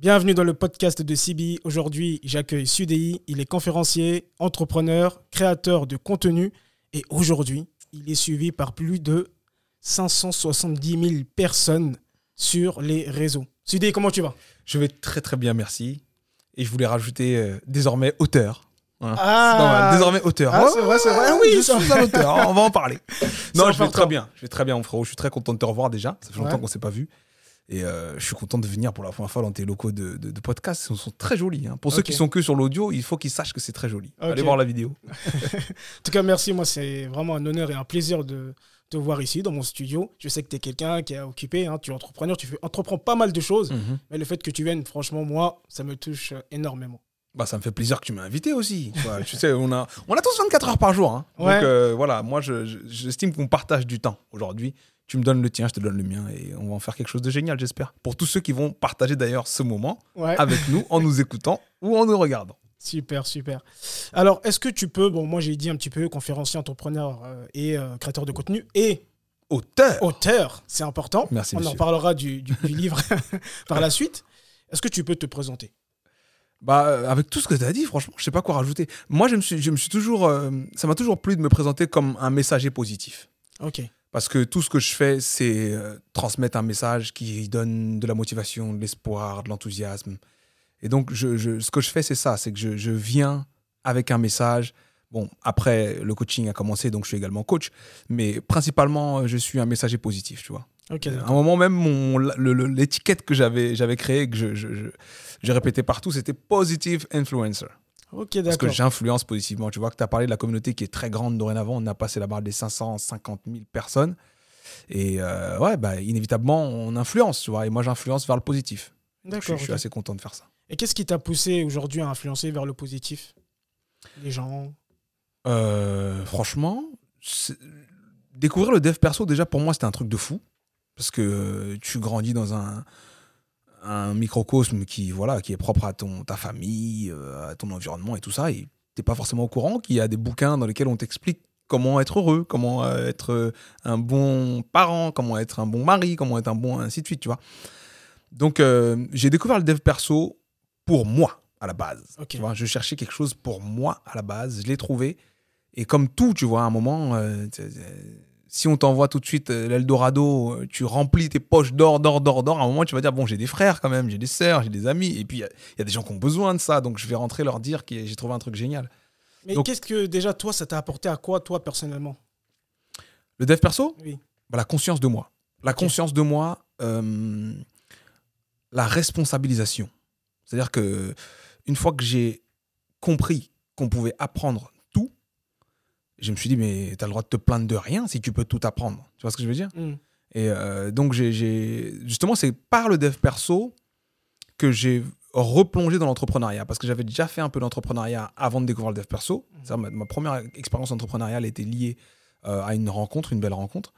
Bienvenue dans le podcast de CBI. Aujourd'hui, j'accueille Sudei. Il est conférencier, entrepreneur, créateur de contenu. Et aujourd'hui, il est suivi par plus de 570 000 personnes sur les réseaux. Sudei, comment tu vas? Je vais très très bien, merci. Et je voulais rajouter euh, désormais auteur. Voilà. Ah. C'est. Désormais auteur. Ah, c'est vrai, c'est vrai. Ah Oui, je suis un auteur. On va en parler. non, je vais très bien. Je vais très bien, mon frérot. Je suis très content de te revoir déjà. Ça fait longtemps qu'on s'est pas vu. Et euh, je suis content de venir pour la première fois dans tes locaux de, de, de podcast. Ils sont très jolis. hein. Pour ceux qui sont que sur l'audio, il faut qu'ils sachent que c'est très joli. Allez voir la vidéo. En tout cas, merci. Moi, c'est vraiment un honneur et un plaisir de te voir ici, dans mon studio. Je sais que tu es quelqu'un qui est occupé, hein, tu es entrepreneur, tu entreprends pas mal de choses. Mhm. Mais le fait que tu viennes, franchement, moi, ça me touche euh, énormément. Bah, ça me fait plaisir que tu m'aies invité aussi. tu sais, on a, on a tous 24 heures par jour. hein. Ouais. Donc euh, voilà, moi, je- je- j'estime qu'on partage du temps aujourd'hui. Tu me donnes le tien, je te donne le mien et on va en faire quelque chose de génial, j'espère. Pour tous ceux qui vont partager d'ailleurs ce moment Ouais. avec nous en nous écoutant ou en nous regardant. Super, super. Alors, est-ce que tu peux, bon, moi j'ai dit un petit peu conférencier, entrepreneur euh, et euh, créateur de contenu et Auteur auteur, c'est important. Merci, On en parlera du, du- du livre par la suite. Est-ce que tu peux te présenter? Bah, euh, avec tout ce que tu as dit, franchement, je sais pas quoi rajouter. Moi, je me suis, je me suis toujours. euh, ça m'a toujours plu de me présenter comme un messager positif. Ok. Parce que tout ce que je fais, c'est euh, transmettre un message qui donne de la motivation, de l'espoir, de l'enthousiasme. Et donc, je, je- ce que je fais, c'est ça c'est que je, je viens avec un message. Bon, après, le coaching a commencé, donc je suis également coach. Mais principalement, euh, je suis un messager positif, tu vois. Ok, À un moment même, l'étiquette que j'avais j'avais créée, que je répétais partout, c'était Positive Influencer. Ok, Parce que j'influence positivement. Tu vois que tu as parlé de la communauté qui est très grande dorénavant. On a passé la barre des 550 000 personnes. Et euh, ouais, bah, inévitablement, on influence, tu vois. Et moi, j'influence vers le positif. Je, D'accord. je suis assez content de faire ça. Et qu'est-ce qui t'a poussé aujourd'hui à influencer vers le positif? Les gens? Euh, franchement, découvrir le dev perso, déjà, pour moi, c'était un truc de fou. Parce que euh, tu grandis dans un, un microcosme qui, voilà, qui est propre à ton, ta famille, euh, à ton environnement et tout ça. Et t'es pas forcément au courant qu'il y a des bouquins dans lesquels on t'explique comment être heureux, comment euh, être euh, un bon parent, comment être un bon mari, comment être un bon ainsi de suite, tu vois. Donc, euh, j'ai découvert le dev perso pour moi, à la base. Tu vois, je cherchais quelque chose pour moi, à la base. Je l'ai trouvé. Et comme tout, tu vois, à un moment, euh, si on t'envoie tout de suite euh, l'Eldorado, euh, tu remplis tes poches d'or, d'or, d'or, d'or, à un moment, tu vas dire, bon, j'ai des frères quand même, j'ai des sœurs, j'ai des amis. Et puis, il y a- il y, a des gens qui ont besoin de ça. Donc, je vais rentrer leur dire que j'ai trouvé un truc génial. Mais qu'est-ce que déjà toi, ça t'a apporté à quoi, toi, personnellement? Le dev perso? Oui. Bah, La conscience de moi. La conscience de moi, euh, la responsabilisation. C'est-à-dire que une fois que j'ai compris qu'on pouvait apprendre je me suis dit, mais tu as le droit de te plaindre de rien si tu peux tout apprendre. Tu vois ce que je veux dire Hmm. Et euh, donc, j'ai- justement, c'est par le dev perso que j'ai replongé dans l'entrepreneuriat. Parce que j'avais déjà fait un peu d'entrepreneuriat avant de découvrir le dev perso. C'est-à-dire, Ma, ma première expérience entrepreneuriale était liée euh, à une rencontre, une belle rencontre.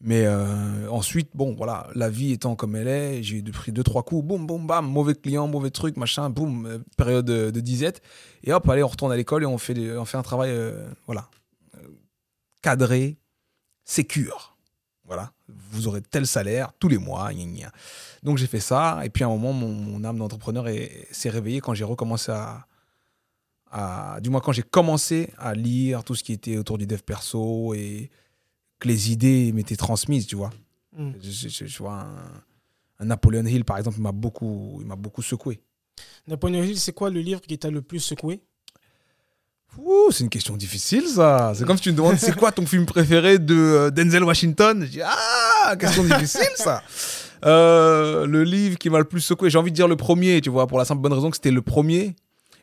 Mais euh, ensuite, bon, voilà, la vie étant comme elle est, j'ai pris deux, trois coups, boum, boum, bam, mauvais client, mauvais truc, machin, boum, période de, de disette. Et hop, allez, on retourne à l'école et on fait, des- on fait un travail, voilà, cadré, sécure. Voilà, vous aurez tel salaire tous les mois. gna gna. Donc j'ai fait ça. Et puis à un moment, mon, mon âme d'entrepreneur est- s'est réveillée quand j'ai recommencé à, à- Du moins, quand j'ai commencé à lire tout ce qui était autour du dev perso et que les idées m'étaient transmises, tu vois. Hmm. Je, je- je- je vois un, un Napoleon Hill, par exemple, il m'a beaucoup, il beaucoup secoué. Napoléon Hill, c'est quoi le livre qui t'a le plus secoué? C'est une question difficile, ça. C'est comme si tu me demandes c'est quoi ton film préféré de euh, Denzel Washington? Je dis ah, question difficile, ça. Euh, le livre qui m'a le plus secoué, j'ai envie de dire le premier, tu vois, pour la simple bonne raison que c'était le premier.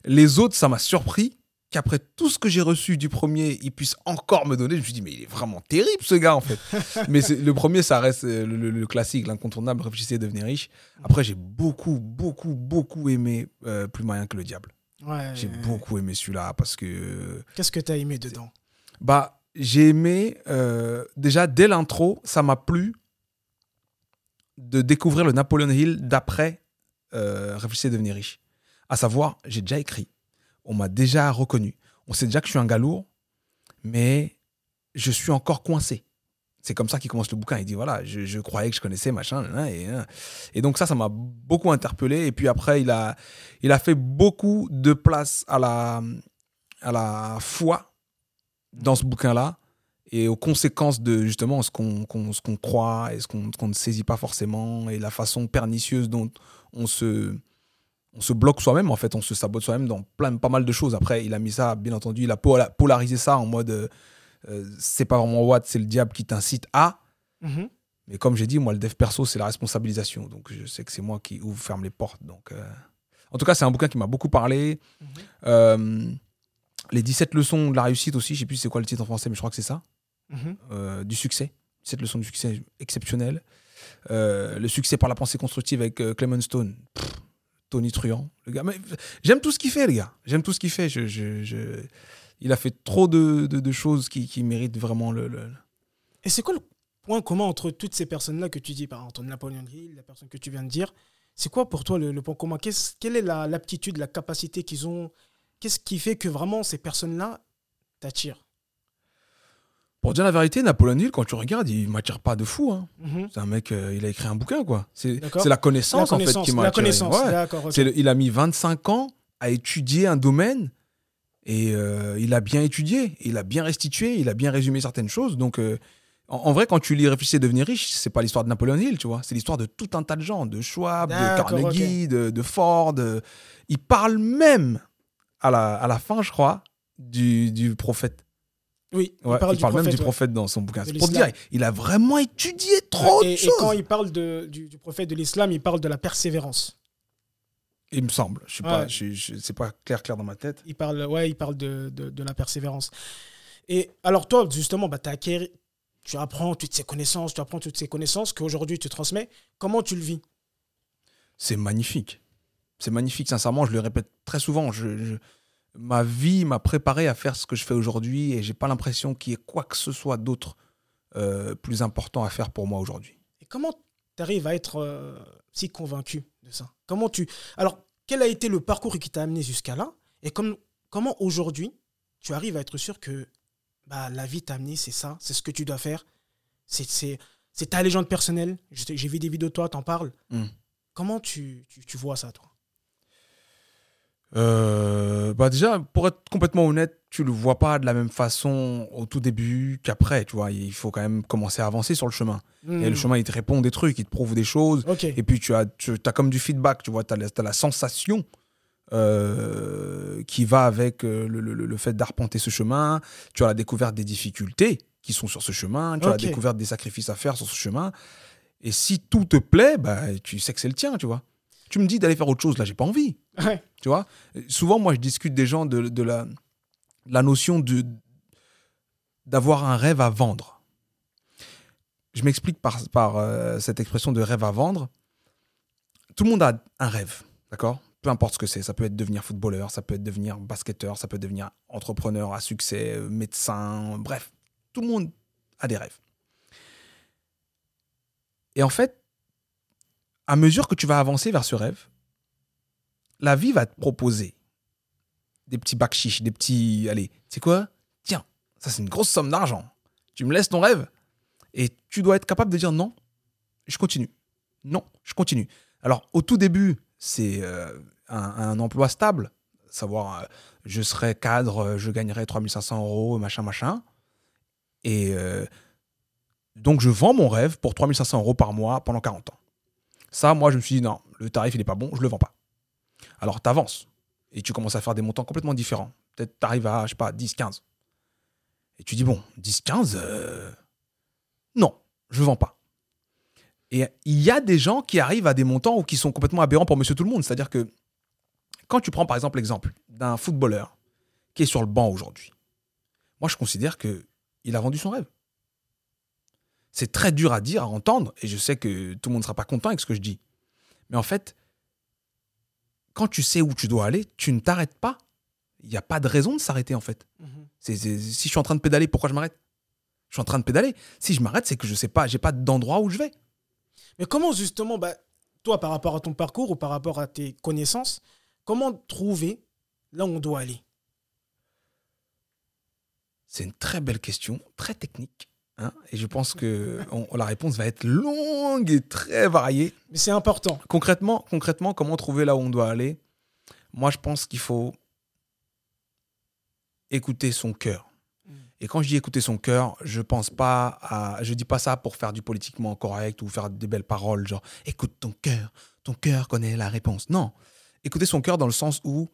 Les autres, ça m'a surpris qu'après tout ce que j'ai reçu du premier, il puisse encore me donner. Je me suis dit, mais il est vraiment terrible, ce gars, en fait. mais le premier, ça reste euh, le, classique, l'incontournable, réfléchissez et devenez riche. Après, j'ai beaucoup, beaucoup, beaucoup aimé Plus moyen que le diable. Ouais. J'ai beaucoup aimé celui-là parce que Qu'est-ce que t'as aimé dedans? Bah, j'ai aimé, euh, déjà dès l'intro, ça m'a plu de découvrir le Napoleon Hill d'après euh, Réfléchissez et devenir riche. À savoir, j'ai déjà écrit, on m'a déjà reconnu, on sait déjà que je suis un gars lourd, mais je suis encore coincé. C'est comme ça qu'il commence le bouquin. Il dit voilà, je, croyais que je connaissais machin. Et, nan. et donc ça, ça m'a beaucoup interpellé. Et puis après, il a, il a fait beaucoup de place à la, à la foi dans ce bouquin-là et aux conséquences de justement ce qu'on ce qu'on croit et ce qu'on ne saisit pas forcément et la façon pernicieuse dont on se, on se bloque soi-même, en fait, on se sabote soi-même dans plein, pas mal de choses. Après, il a mis ça, bien entendu, il a pola- polarisé ça en mode euh, c'est pas vraiment what, c'est le diable qui t'incite à. Mhm. Mais comme j'ai dit, moi, le dev perso, c'est la responsabilisation. Donc, je sais que c'est moi qui ouvre, ferme les portes. Donc, euh, en tout cas, c'est un bouquin qui m'a beaucoup parlé. Mhm. Euh, les 17 leçons de la réussite aussi, je sais plus c'est quoi le titre en français, mais je crois que c'est ça. Mhm. Euh, du succès. 17 leçons du succès exceptionnelles. Le succès par la pensée constructive avec Clement Stone. Pff, Tony Truant. Le gars, mais j'aime tout ce qu'il fait, les gars. J'aime tout ce qu'il fait. Je, je- je- Il a fait trop de, de- de choses qui, qui méritent vraiment le. le- Et c'est quoi le point commun entre toutes ces personnes-là que tu dis, par exemple, Napoléon Hill, la personne que tu viens de dire? C'est quoi pour toi le, le point commun? Qu'est-ce- Quelle est la- l'aptitude, la, capacité qu'ils ont? Qu'est-ce qui fait que vraiment ces personnes-là t'attirent? Pour dire la vérité, Napoléon Hill, quand tu regardes, il m'attire pas de fou. hein. Mhm. C'est un mec, euh, il a écrit un bouquin, quoi. C'est la connaissance, La en fait, qui m'a la attiré. connaissance, Ouais. d'accord. ok. C'est le- il a mis 25 ans à étudier un domaine et euh, il a bien étudié, il a bien restitué, il a bien résumé certaines choses. Donc, euh, en, en vrai, quand tu lis Réfléchir et devenir riche, c'est pas l'histoire de Napoléon Hill, tu vois. C'est l'histoire de tout un tas de gens, de Schwab, de Carnegie, de, de Ford. Il parle même, à la, à la fin, je crois, du, du prophète. Oui, Ouais, il parle, du même prophète, du ouais. prophète dans son bouquin. Pour dire, il a vraiment étudié trop et, de et choses. quand il parle de, du, du prophète de l'islam, il parle de la persévérance. Il me semble. Je suis pas, Ouais. je, je- c'est pas clair, clair dans ma tête. Il parle, ouais, il parle de, de, de la persévérance. Et alors toi, justement, bah, acquéri- tu apprends toutes ces connaissances, tu apprends toutes ces connaissances qu'aujourd'hui tu transmets. Comment tu le vis? C'est magnifique. C'est magnifique, sincèrement, je le répète très souvent. Je, je- ma vie m'a préparé à faire ce que je fais aujourd'hui et j'ai pas l'impression qu'il y ait quoi que ce soit d'autre euh, plus important à faire pour moi aujourd'hui. Et comment tu arrives à être euh, si convaincu? De ça Comment tu Alors, quel a été le parcours qui t'a amené jusqu'à là? Et comme, comment aujourd'hui tu arrives à être sûr que bah, la vie t'a amené, c'est ça, c'est ce que tu dois faire, c'est c'est- c'est ta légende personnelle. J'ai vu des vidéos de toi, t'en parles. Mm. Comment tu, tu, tu vois ça, toi? Euh, bah déjà, pour être complètement honnête, tu le vois pas de la même façon au tout début qu'après. Tu vois, il faut quand même commencer à avancer sur le chemin. Et le Mm. chemin, il te répond des trucs, il te prouve des choses. Et puis tu as, tu as comme du feedback, tu vois, tu as, la sensation euh, qui va avec euh, le, le- le fait d'arpenter ce chemin. Tu as la découverte des difficultés qui sont sur ce chemin. Tu as la découverte des sacrifices à faire sur ce chemin. Et si tout te plaît, bah, tu sais que c'est le tien, tu vois. Tu me dis d'aller faire autre chose, là, j'ai pas envie. Tu vois Souvent, moi, je discute des gens de, de la, la notion de d'avoir un rêve à vendre. Je m'explique par, par euh, cette expression de rêve à vendre. Tout le monde a un rêve, d'accord? Peu importe ce que c'est. Ça peut être devenir footballeur, ça peut être devenir basketteur, ça peut devenir entrepreneur à succès, euh, médecin, bref. Tout le monde a des rêves. Et en fait, à mesure que tu vas avancer vers ce rêve, la vie va te proposer des petits bacs chiches, des petits. Allez, c'est quoi? Tiens, ça c'est une grosse somme d'argent. Tu me laisses ton rêve et tu dois être capable de dire non, je continue. Non, je continue. Alors, au tout début, c'est euh, un, emploi stable, savoir euh, je serai cadre, euh, je gagnerai 3500 euros, machin, machin. Et donc, je vends mon rêve pour 3500 euros par mois pendant 40 ans. Ça, moi, je me suis dit, non, le tarif, il n'est pas bon, je le vends pas. Alors, tu avances et tu commences à faire des montants complètement différents. Peut-être tu arrives à, je sais pas, 10, 15. Et tu dis, bon, 10, 15, euh, non, je vends pas. Et il y a des gens qui arrivent à des montants ou qui sont complètement aberrants pour monsieur tout le monde. C'est-à-dire que quand tu prends par exemple l'exemple d'un footballeur qui est sur le banc aujourd'hui, moi je considère que il a vendu son rêve. C'est très dur à dire, à entendre, et je sais que tout le monde ne sera pas content avec ce que je dis. Mais en fait, quand tu sais où tu dois aller, tu ne t'arrêtes pas. Il n'y a pas de raison de s'arrêter en fait. Mhm. Si je suis en train de pédaler, pourquoi je m'arrête? Je suis en train de pédaler. Si je m'arrête, c'est que je sais pas, j'ai pas d'endroit où je vais. Mais comment justement, bah, toi, par rapport à ton parcours ou par rapport à tes connaissances, comment trouver là où on doit aller? C'est une très belle question, très technique. Hein, et je pense que on- la réponse va être longue et très variée. Mais c'est important. Concrètement, concrètement, comment trouver là où on doit aller? Moi, je pense qu'il faut écouter son cœur. Mm. Et quand je dis écouter son cœur, je pense pas à, je dis pas ça pour faire du politiquement correct ou faire des belles paroles, genre écoute ton cœur, ton cœur connaît la réponse. Non, écouter son cœur dans le sens où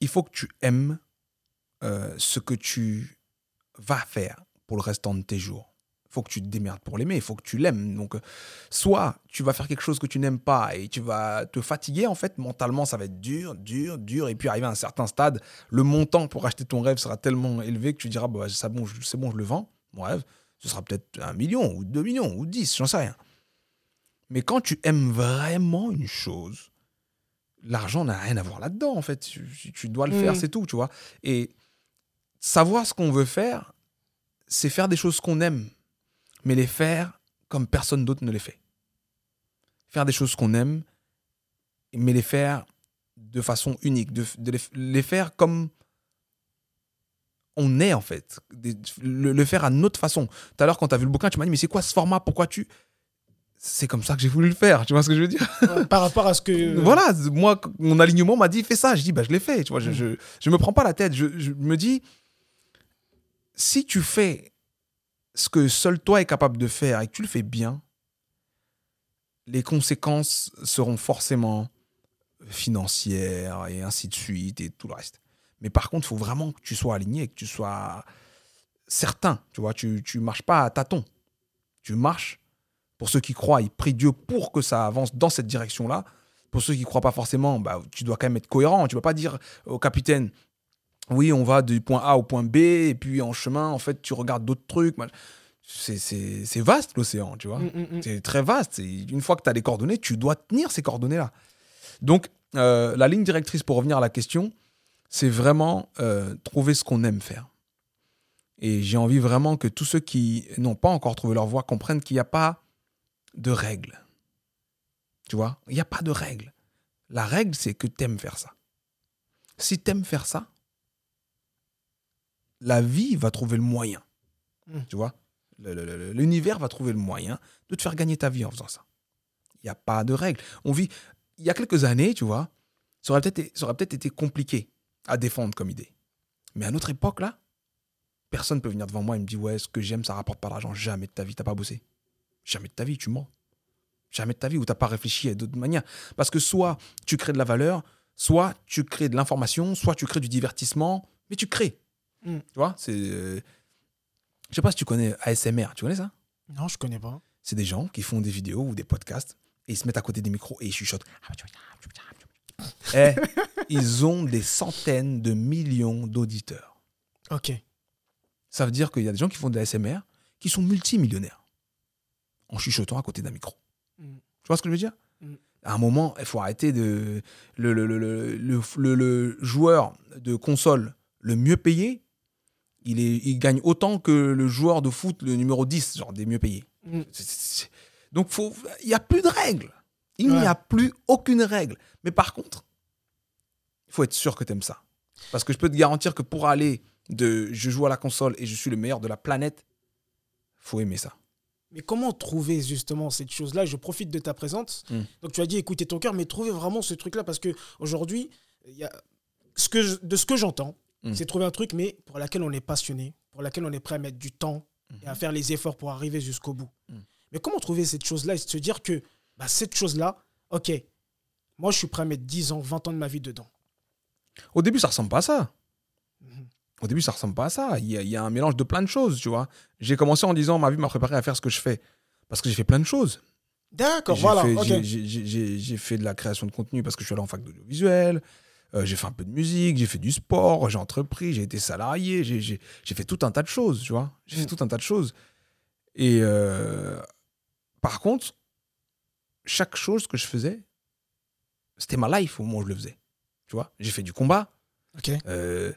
il faut que tu aimes euh, ce que tu vas faire pour le restant de tes jours. Il faut que tu te démerdes pour l'aimer, il faut que tu l'aimes. Donc, euh, soit tu vas faire quelque chose que tu n'aimes pas et tu vas te fatiguer, en fait, mentalement, ça va être dur, dur, dur. Et puis, arrivé à un certain stade, le montant pour acheter ton rêve sera tellement élevé que tu diras, bah, c'est bon, je- c'est bon, je le vends, mon rêve. Ce sera peut-être un million, ou deux millions, ou dix, j'en sais rien. Mais quand tu aimes vraiment une chose, l'argent n'a rien à voir là-dedans, en fait. Tu, dois le faire, Mhm. c'est tout, tu vois. Et savoir ce qu'on veut faire, c'est faire des choses qu'on aime, mais les faire comme personne d'autre ne les fait. Faire des choses qu'on aime, mais les faire de façon unique, de, de les, les faire comme on est en fait, Des- le, le faire à notre façon. Tout à l'heure, quand tu as vu le bouquin, tu m'as dit, mais c'est quoi ce format? Pourquoi tu... C'est comme ça que j'ai voulu le faire, tu vois ce que je veux dire? Ouais, Par rapport à ce que. voilà, moi, mon alignement m'a dit fais ça. Je dis bah je l'ai fait. Tu vois, je, je, je me prends pas la tête. Je, je me dis si tu fais ce que seul toi est capable de faire et que tu le fais bien, les conséquences seront forcément financières et ainsi de suite et tout le reste. Mais par contre, il faut vraiment que tu sois aligné, que tu sois certain. Tu vois, tu, tu marches pas à tâtons. Tu marches. Pour ceux qui croient, ils prient Dieu pour que ça avance dans cette direction-là. Pour ceux qui ne croient pas forcément, bah, tu dois quand même être cohérent. Tu ne vas pas dire au capitaine, oui, on va du point A au point B, et puis en chemin, en fait, tu regardes d'autres trucs. C'est- vaste l'océan, tu vois. Mm, mm, mm. C'est très vaste. Une fois que tu as les coordonnées, tu dois tenir ces coordonnées-là. Donc, euh, la ligne directrice, pour revenir à la question, c'est vraiment euh, trouver ce qu'on aime faire. Et j'ai envie vraiment que tous ceux qui n'ont pas encore trouvé leur voie comprennent qu'il n'y a pas de règles. Tu vois? Il n'y a pas de règles. La règle, c'est que tu aimes faire ça. Si tu aimes faire ça, la vie va trouver le moyen. Mm. Tu vois? L'univers va trouver le moyen de te faire gagner ta vie en faisant ça. Il n'y a pas de règles. On vit. Il y a quelques années, tu vois, ça aurait peut-être été compliqué à défendre comme idée. Mais à notre époque, là, personne peut venir devant moi et me dire Ouais, ce que j'aime, ça rapporte pas d'argent. Jamais de ta vie, t'as pas bossé. Jamais de ta vie, tu mens. Jamais de ta vie où t'as pas réfléchi à d'autres manières. Parce que soit tu crées de la valeur, soit tu crées de l'information, soit tu crées du divertissement, mais tu crées. Mm. Tu vois C'est. euh, Je sais pas si tu connais ASMR. Tu connais ça? Non, je connais pas. C'est des gens qui font des vidéos ou des podcasts et ils se mettent à côté des micros et ils chuchotent. Eh, ils ont des centaines de millions d'auditeurs. Ok. Ça veut dire qu'il y a des gens qui font de la SMR qui sont multimillionnaires en chuchotant à côté d'un micro. Mm. Tu vois ce que je veux dire? Mm. À un moment, il faut arrêter de. Le- le- le joueur de console le mieux payé, il, est, il gagne autant que le joueur de foot, le numéro 10, genre des mieux payés. Mm. Donc, il n'y a plus de règles. Il n'y a plus aucune règle. Mais par contre, il faut être sûr que tu aimes ça. Parce que je peux te garantir que pour aller de je joue à la console et je suis le meilleur de la planète, faut aimer ça. Mais comment trouver justement cette chose-là? Je profite de ta présence. Mm. Donc tu as dit écouter ton cœur, mais trouver vraiment ce truc-là parce que aujourd'hui, il y a ce que je- de ce que j'entends, Mm. c'est trouver un truc, mais pour laquelle on est passionné, pour laquelle on est prêt à mettre du temps et à faire les efforts pour arriver jusqu'au bout. Mm. Mais comment trouver cette chose-là et se dire que bah, cette chose-là, ok, moi je suis prêt à mettre 10 ans, 20 ans de ma vie dedans. Au début, ça ressemble pas à ça. Mhm. Au début, ça ressemble pas à ça. Il y, a, il y a un mélange de plein de choses, tu vois. J'ai commencé en disant ma vie m'a préparé à faire ce que je fais. Parce que j'ai fait plein de choses. D'accord, voilà. fait, ok. j'ai- j'ai- j'ai- j'ai- j'ai fait de la création de contenu parce que je suis allé en fac d'audiovisuel. Euh, j'ai fait un peu de musique, j'ai fait du sport, j'ai entrepris, j'ai été salarié, j'ai- fait tout un tas de choses, tu vois. J'ai fait Mm. tout un tas de choses. Et euh, par contre, chaque chose que je faisais, c'était ma life au moment où je le faisais. Tu vois, j'ai fait du combat. Ok. Euh,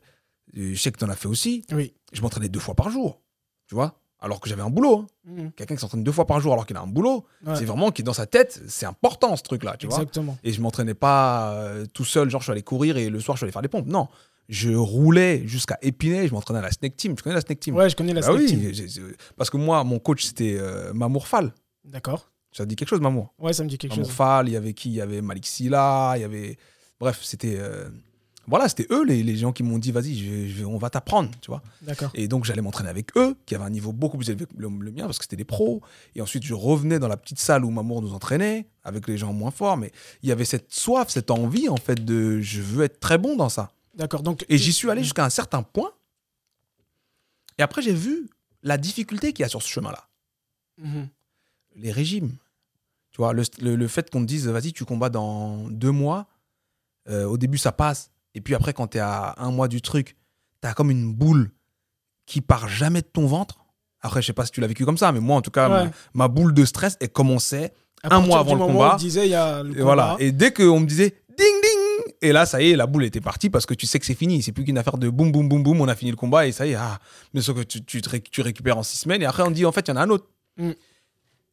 je sais que tu en as fait aussi. Oui. Je m'entraînais deux fois par jour. Tu vois, alors que j'avais un boulot. hein. Mhm. Quelqu'un qui s'entraîne deux fois par jour alors qu'il a un boulot, Ouais. c'est vraiment qui dans sa tête, c'est important ce truc-là, tu vois. Exactement. Et je m'entraînais pas euh, tout seul, genre je suis allé courir et le soir je suis allé faire des pompes. Non, Je roulais jusqu'à Épinay, je m'entraînais à la Snake Team. Tu connais la Snake Team? Ouais, je connais la Bah Snake oui, Team. parce que moi, mon coach, c'était euh, Mamour Fall. D'accord. Ça te dit quelque chose, Mamour? Ouais, ça me dit quelque Mamour chose. Fall, il y avait qui? Il y avait Malik Silla, il y avait. Bref, c'était. euh, Voilà, c'était eux les, les gens qui m'ont dit vas-y, je je on va t'apprendre, tu vois. D'accord. Et donc j'allais m'entraîner avec eux, qui avaient un niveau beaucoup plus élevé que le, le mien, parce que c'était des pros. Et ensuite je revenais dans la petite salle où Mamour nous entraînait, avec les gens moins forts. Mais il y avait cette soif, cette envie, en fait, de je veux être très bon dans ça. D'accord. Donc, Et j'y suis allé jusqu'à un certain point. Et après j'ai vu la difficulté qu'il y a sur ce chemin-là. Mhm. Les régimes. Tu vois, le, le- le fait qu'on te dise, vas-y, tu combats dans deux mois, euh, au début ça passe, et puis après, quand tu es à un mois du truc, tu as comme une boule qui part jamais de ton ventre. Après, je sais pas si tu l'as vécu comme ça, mais moi, en tout cas, Ouais. ma, ma boule de stress, elle commençait. À un mois avant le combat, où on disait, il y a le Et voilà. Et dès qu'on me disait ding ding, et là, ça y est, la boule était partie parce que tu sais que c'est fini. C'est plus qu'une affaire de boum boum boum boum, on a fini le combat et ça y est. Ah. Mais sauf que tu, tu, te ré- tu récupères en six semaines et après on dit en fait, il y en a un autre. Mm.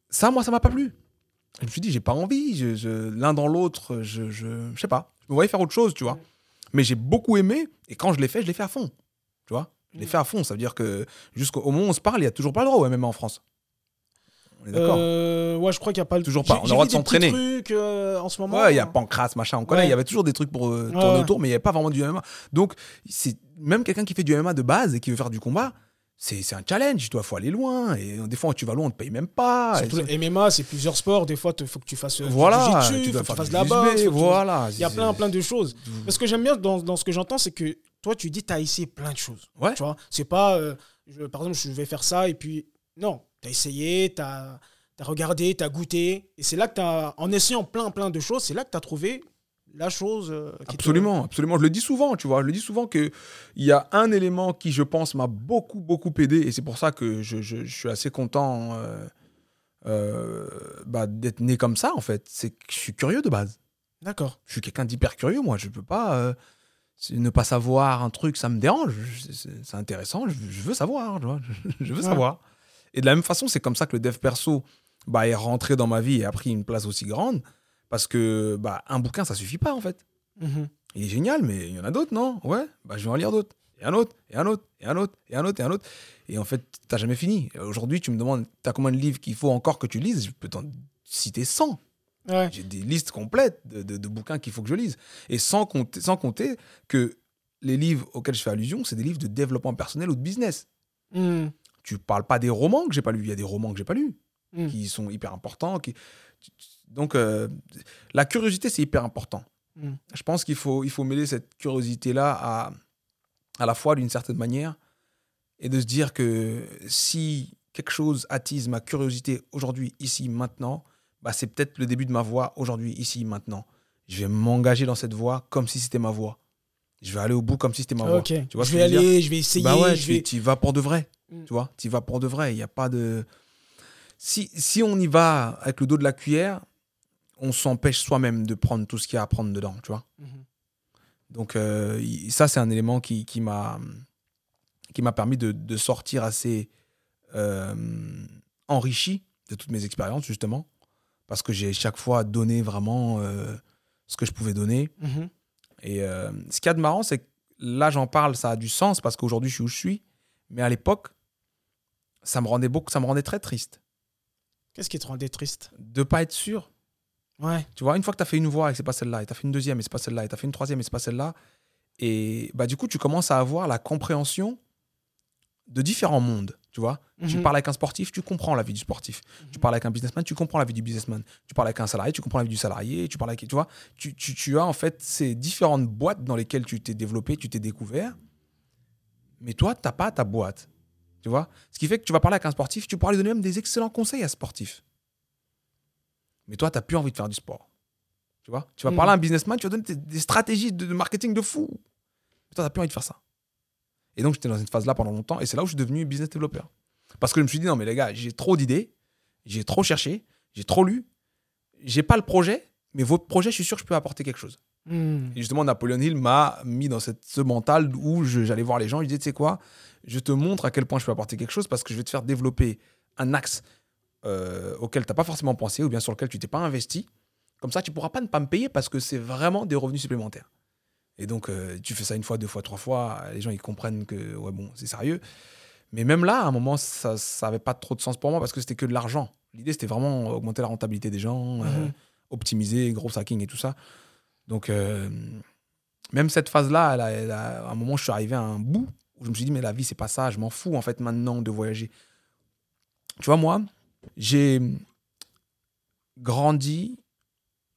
Ça, moi, ça m'a pas plu. Je me suis dit, j'ai pas envie. Je, je- L'un dans l'autre, je, je, je sais pas. Je me voyais faire autre chose, tu vois. Mais j'ai beaucoup aimé et quand je l'ai fait, je l'ai fait à fond. Tu vois? Je l'ai Mm. fait à fond. Ça veut dire que jusqu'au moment où on se parle, il y a toujours pas le droit au MMA en France. On est d'accord? Euh, ouais, je crois qu'il n'y a pas le Toujours pas, on a le droit de s'entraîner. trucs euh, en ce moment. Ouais, il y a Pancras, machin, on connaît. Ouais. Il y avait toujours des trucs pour euh, tourner ouais. autour, mais il n'y avait pas vraiment du MMA. Donc, c'est même quelqu'un qui fait du MMA de base et qui veut faire du combat, c'est un challenge. Il faut aller loin. Et des fois, tu vas loin, on ne te paye même pas. Surtout Et le MMA, c'est plusieurs sports. Des fois, il faut que tu fasses euh, du voilà, tu dois faut que tu faire fasses de la boxe. tu- Voilà. Il y a plein, plein de choses. Mais ce que j'aime bien dans, dans ce que j'entends, c'est que toi, tu dis, tu as essayé plein de choses. Ouais. Tu vois, c'est pas, euh, je- par exemple, je vais faire ça et puis, non, tu as essayé, tu as, regardé, tu as goûté. Et c'est là que tu as, en essayant plein, plein de choses, c'est là que tu as trouvé la chose. euh, qui te- Absolument, absolument. Je le dis souvent, tu vois. Je le dis souvent qu'il y a un élément qui, je pense, m'a beaucoup, beaucoup aidé. Et c'est pour ça que je, je- je suis assez content euh, euh, bah, d'être né comme ça, en fait. C'est que je suis curieux de base. D'accord. je suis quelqu'un d'hyper curieux, moi. Je peux pas ne pas savoir un truc, ça me dérange. C'est c'est intéressant, je, je veux savoir, tu vois. Je, veux Ouais. savoir. Et de la même façon, c'est comme ça que le dev perso bah, est rentré dans ma vie et a pris une place aussi grande. Parce que bah, un bouquin, ça suffit pas, en fait. Mhm. Il est génial, mais il y en a d'autres, non? Ouais, bah, je vais en lire d'autres. Et un autre, et un autre, et un autre, et un autre, et un autre. Et en fait, t'as jamais fini. Aujourd'hui, tu me demandes, t'as combien de livres qu'il faut encore que tu lises? Je peux t'en citer 100. Ouais. J'ai des listes complètes de, de- de bouquins qu'il faut que je lise. Et sans compter, sans compter que les livres auxquels je fais allusion, c'est des livres de développement personnel ou de business. Mhm. Tu parles pas des romans que j'ai pas lus. Il y a des romans que j'ai pas lus Mhm. qui sont hyper importants. Qui... Donc, euh, la curiosité, c'est hyper important. Mhm. Je pense qu'il faut, il faut mêler cette curiosité-là à, à la fois d'une certaine manière et de se dire que si quelque chose attise ma curiosité aujourd'hui, ici, maintenant, bah, c'est peut-être le début de ma voie aujourd'hui, ici, maintenant. Je vais m'engager dans cette voie comme si c'était ma voie. Je vais aller au bout comme si c'était ma voie. Tu vois je vais je aller, je vais essayer. bah ouais, je tu, vais... tu vas pour de vrai. Mm. Tu vois, tu y vas pour de vrai. Il n'y a pas de. Si, si on y va avec le dos de la cuillère, on s'empêche soi-même de prendre tout ce qu'il y a à prendre dedans, tu vois. Mhm. Donc, euh, ça, c'est un élément qui, qui m'a qui m'a permis de, de sortir assez euh, enrichi de toutes mes expériences, justement. Parce que j'ai chaque fois donné vraiment euh, ce que je pouvais donner. Mhm. Et ce qu'il y a de marrant, c'est que là, j'en parle, ça a du sens parce qu'aujourd'hui, je suis où je suis. Mais à l'époque, ça me rendait beaucoup, ça me rendait très triste Qu'est-ce qui te rendait triste? De pas être sûr. Ouais. Tu vois, une fois que tu as fait une voix et que c'est pas celle-là, et tu as fait une deuxième et c'est pas celle-là, et tu as fait une troisième et c'est pas celle-là, et bah du coup, tu commences à avoir la compréhension de différents mondes. Tu vois, tu Mhm. parles avec un sportif, tu comprends la vie du sportif. Tu parles avec un businessman, tu comprends la vie du businessman. Tu parles avec un salarié, tu comprends la vie du salarié. Tu parles avec, tu vois, tu, tu, tu as en fait ces différentes boîtes dans lesquelles tu t'es développé, tu t'es découvert. Mais toi, t'as pas ta boîte. Tu vois Ce qui fait que tu vas parler avec un sportif, tu pourras lui donner même des excellents conseils à ce sportif. Mais toi, tu n'as plus envie de faire du sport. Tu vois? Tu vas Mhm. parler à un businessman, tu vas donner des, stratégies de, de marketing de fou. Mais toi, tu n'as plus envie de faire ça. Et donc, j'étais dans cette phase-là pendant longtemps. Et c'est là où je suis devenu business développeur. Parce que je me suis dit, non, mais les gars, j'ai trop d'idées, j'ai trop cherché, j'ai trop lu, j'ai pas le projet, mais votre projet, je suis sûr que je peux apporter quelque chose. Mhm. Et justement, Napoleon Hill m'a mis dans cette, ce mental où j'allais voir les gens, je disais, tu sais quoi, je te montre à quel point je peux apporter quelque chose parce que je vais te faire développer un axe euh, auquel tu n'as pas forcément pensé ou bien sur lequel tu t'es pas investi. Comme ça, tu pourras pas ne pas me payer parce que c'est vraiment des revenus supplémentaires. Et donc, euh, tu fais ça une fois, deux fois, trois fois, les gens, ils comprennent que, ouais, bon, c'est sérieux. Mais même là, à un moment, ça n'avait pas trop de sens pour moi parce que c'était que de l'argent. L'idée, c'était vraiment augmenter la rentabilité des gens, euh, Mhm. optimiser, gros hacking et tout ça. Donc, euh, même cette phase-là, elle a- elle a- à un moment, je suis arrivé à un bout où je me suis dit, mais la vie, c'est pas ça. Je m'en fous, en fait, maintenant de voyager. Tu vois, moi, j'ai grandi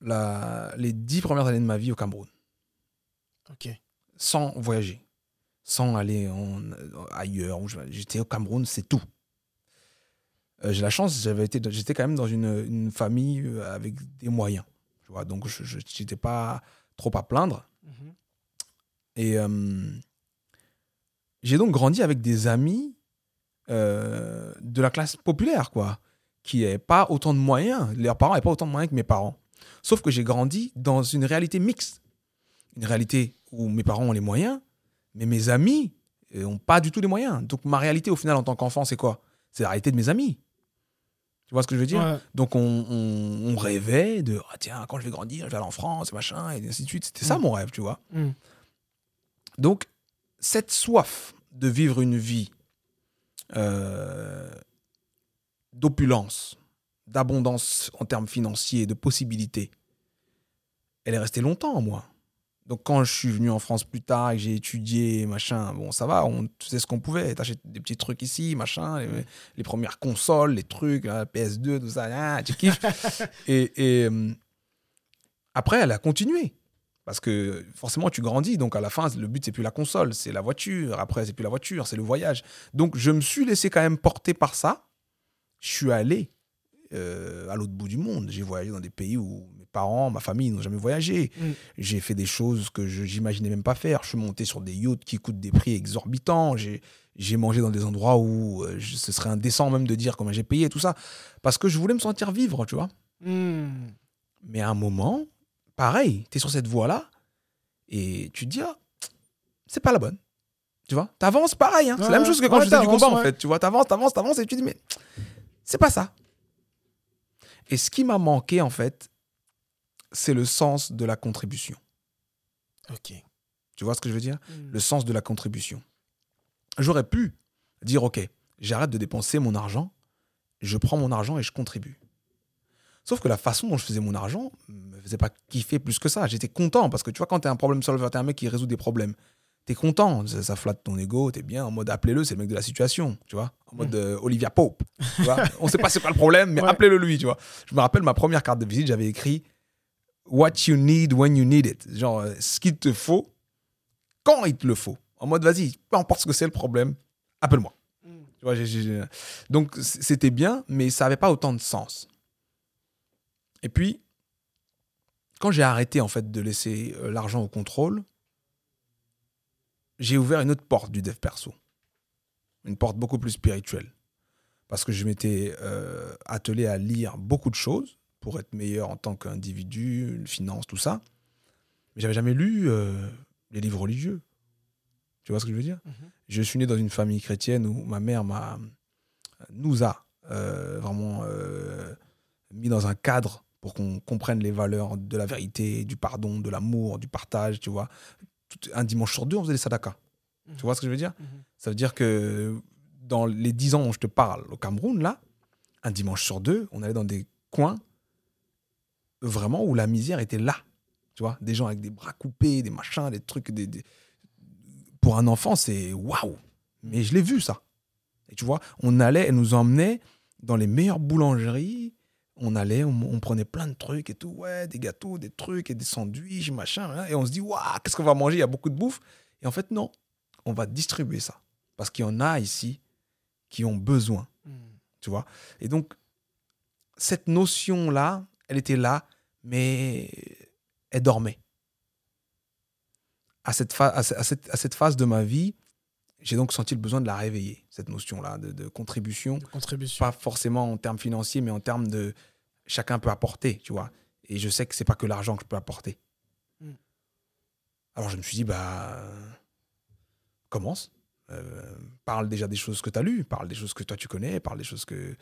la- les dix premières années de ma vie au Cameroun Ok. sans voyager, sans aller en- ailleurs. J'étais au Cameroun, c'est tout. Euh, J'ai la chance, j'avais été, j'étais quand même dans une, une famille euh, avec des moyens. Tu vois, donc je n'étais pas trop à plaindre. Mhm. Et euh, j'ai donc grandi avec des amis euh, de la classe populaire, quoi, qui n'avaient pas autant de moyens. Leurs parents n'avaient pas autant de moyens que mes parents. Sauf que j'ai grandi dans une réalité mixte. Une réalité où mes parents ont les moyens, mais mes amis n'ont pas du tout les moyens. Donc ma réalité, au final, en tant qu'enfant, c'est quoi? C'est la réalité de mes amis. Tu vois ce que je veux dire? Ouais. donc on, on- on rêvait de ah, tiens quand je vais grandir je vais aller en France machin et ainsi de suite c'était ça Mm. mon rêve tu vois Mm. donc cette soif de vivre une vie euh, d'opulence d'abondance en termes financiers de possibilités elle est restée longtemps en moi donc quand je suis venu en France plus tard et que j'ai étudié machin bon ça va on faisait ce qu'on pouvait t'achètes des petits trucs ici machin les, les premières consoles les trucs la PS2 tout ça ah, tu kiffes et, et, euh, après, elle a continué. Parce que forcément, tu grandis. Donc, à la fin, le but, c'est plus la console, c'est la voiture. Après, c'est plus la voiture, c'est le voyage. Donc, je me suis laissé quand même porter par ça. Je suis allé euh, à l'autre bout du monde. J'ai voyagé dans des pays où mes parents, ma famille n'ont jamais voyagé. Mm. J'ai fait des choses que je n'imaginais même pas faire. Je suis monté sur des yachts qui coûtent des prix exorbitants. J'ai mangé dans des endroits où euh, je- ce serait indécent même de dire comment j'ai payé, tout ça. Parce que je voulais me sentir vivre, tu vois. Mm. Mais à un moment, pareil, tu es sur cette voie-là et tu te dis, ah, c'est pas la bonne. Tu vois, t'avances pareil. hein. c'est la même chose que quand ouais, je faisais du combat, en fait. Tu vois, t'avances, t'avances, t'avances et tu dis, mais c'est pas ça. Et ce qui m'a manqué, en fait, c'est le sens de la contribution. Ok. Tu vois ce que je veux dire? Mm. Le sens de la contribution. J'aurais pu dire, OK, j'arrête de dépenser mon argent, je prends mon argent et je contribue. Sauf que la façon dont je faisais mon argent me faisait pas kiffer plus que ça. J'étais content parce que tu vois, quand tu es un problème solver, tu un mec qui résout des problèmes, tu es content, ça, ça flatte ton ego, tu es bien en mode appelez-le, c'est le mec de la situation, tu vois, en mode euh, Olivia Pope. Tu vois On sait pas c'est quoi le problème, mais Ouais. appelez-le lui, tu vois. Je me rappelle ma première carte de visite, j'avais écrit What you need when you need it. Genre, euh, ce qu'il te faut quand il te le faut. En mode, vas-y, peu importe ce que c'est le problème, appelle-moi. Mm. Tu vois, j'ai- j'ai- Donc, c'était bien, mais ça n'avait pas autant de sens. Et puis, quand j'ai arrêté, en fait, de laisser euh, l'argent au contrôle, j'ai ouvert une autre porte du dev perso. Une porte beaucoup plus spirituelle. Parce que je m'étais euh, attelé à lire beaucoup de choses pour être meilleur en tant qu'individu, finance, tout ça. Mais j'avais jamais lu euh, les livres religieux. Tu vois ce que je veux dire? Mhm. Je suis né dans une famille chrétienne où ma mère m'a nous a euh, vraiment mis dans un cadre pour qu'on comprenne les valeurs de la vérité, du pardon, de l'amour, du partage, tu vois. Un dimanche sur deux, on faisait des sadakas. Mhm. Tu vois ce que je veux dire Mhm. Ça veut dire que dans les 10 ans dont je te parle au Cameroun, là, un dimanche sur deux, on allait dans des coins vraiment où la misère était là. Tu vois, des gens avec des bras coupés, des machins, des trucs. Des, des- Pour un enfant, c'est waouh. Mais je l'ai vu, ça. Et tu vois, on allait, elle nous emmenait dans les meilleures boulangeries. On allait, on, on prenait plein de trucs et tout. Ouais, des gâteaux, des trucs et des sandwichs, machin. hein. et on se dit, waouh, qu'est-ce qu'on va manger Il y a beaucoup de bouffe. Et en fait, non. On va distribuer ça. Parce qu'il y en a ici qui ont besoin Mm. tu vois. Et donc, cette notion-là, elle était là, mais elle dormait. À cette, à cette, à cette phase de ma vie, j'ai donc senti le besoin de la réveiller, cette notion-là de, de contribution, De contribution. pas forcément en termes financiers, mais en termes de chacun peut apporter, tu vois. Et je sais que c'est pas que l'argent que je peux apporter. Mm. Alors je me suis dit, bah, commence. Euh, parle déjà des choses que tu as lues, parle des choses que toi tu connais, parle des choses que.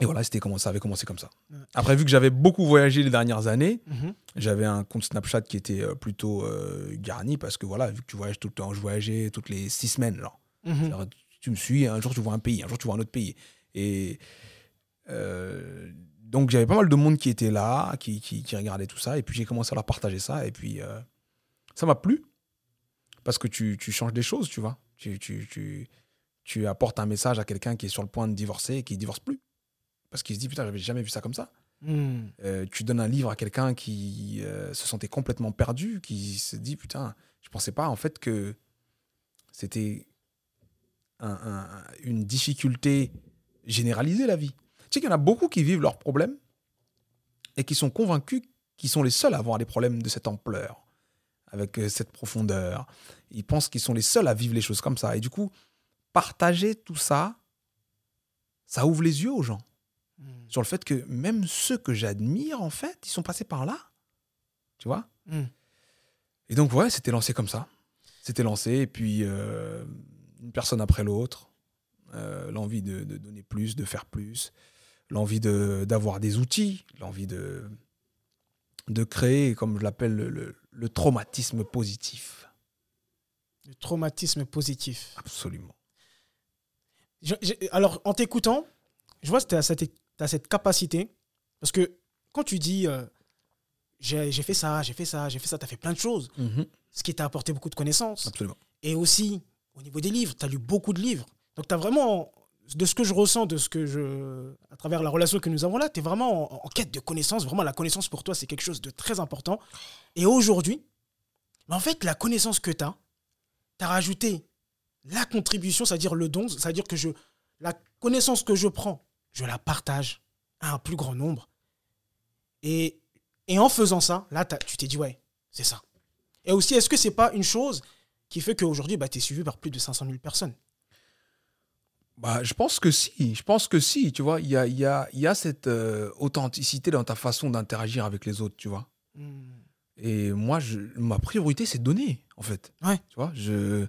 Et voilà, c'était comment ça avait commencé comme ça. Ouais. Après, vu que j'avais beaucoup voyagé les dernières années, Mhm. j'avais un compte Snapchat qui était euh, plutôt euh, garni parce que voilà, vu que tu voyages tout le temps, je voyageais toutes les six semaines. Genre. Mhm. Tu me suis, un jour tu vois un pays, un jour tu vois un autre pays. Et euh, donc j'avais pas mal de monde qui était là, qui, qui, qui regardait tout ça. Et puis j'ai commencé à leur partager ça. Et puis euh, ça m'a plu. Parce que tu, tu changes des choses, tu vois. Tu, tu, tu, tu apportes un message à quelqu'un qui est sur le point de divorcer et qui ne divorce plus. Parce qu'il se dit, putain, j'avais jamais vu ça comme ça. Mhm. Euh, tu donnes un livre à quelqu'un qui euh, se sentait complètement perdu, qui se dit putain, je pensais pas en fait que c'était un- un- une difficulté généralisée la vie. Tu sais qu'il y en a beaucoup qui vivent leurs problèmes et qui sont convaincus qu'ils sont les seuls à avoir des problèmes de cette ampleur, avec euh, cette profondeur. Ils pensent qu'ils sont les seuls à vivre les choses comme ça. Et du coup, partager tout ça, ça ouvre les yeux aux gens Mhm. sur le fait que même ceux que j'admire, en fait, ils sont passés par là. Tu vois? Mhm. Et donc, ouais, c'était lancé comme ça. C'était lancé, et puis euh, une personne après l'autre, euh, l'envie de, de donner plus, de faire plus, l'envie de- d'avoir des outils, l'envie de, de créer, comme je l'appelle, le, le- le traumatisme positif. Le traumatisme positif. Absolument. Je- alors, en t'écoutant, je vois que tu as cette, capacité. Parce que quand tu dis euh, j'ai fait ça, j'ai fait ça, j'ai fait ça, tu as fait plein de choses, ce qui t'a apporté beaucoup de connaissances. Absolument. Et aussi, au niveau des livres, tu as lu beaucoup de livres. Donc, tu as vraiment, de ce que je ressens, de ce que je. à travers la relation que nous avons là, tu es vraiment en, en quête de connaissances. Vraiment, la connaissance pour toi, c'est quelque chose de très important. Et aujourd'hui, en fait, la connaissance que tu as, tu as rajouté la contribution, c'est-à-dire le don, c'est-à-dire que je, la connaissance que je prends, je la partage à un plus grand nombre. Et, et en faisant ça, là, tu t'es dit, ouais, c'est ça. Et aussi, est-ce que c'est pas une chose qui fait qu'aujourd'hui, bah, tu es suivi par plus de 500 000 personnes? Bah, je pense que si. Je pense que si. Tu vois, il y a, il y, a, y a cette euh, authenticité dans ta façon d'interagir avec les autres, tu vois. Hmm. Et moi, je, ma priorité, c'est de donner, en fait. Ouais. Tu vois, je.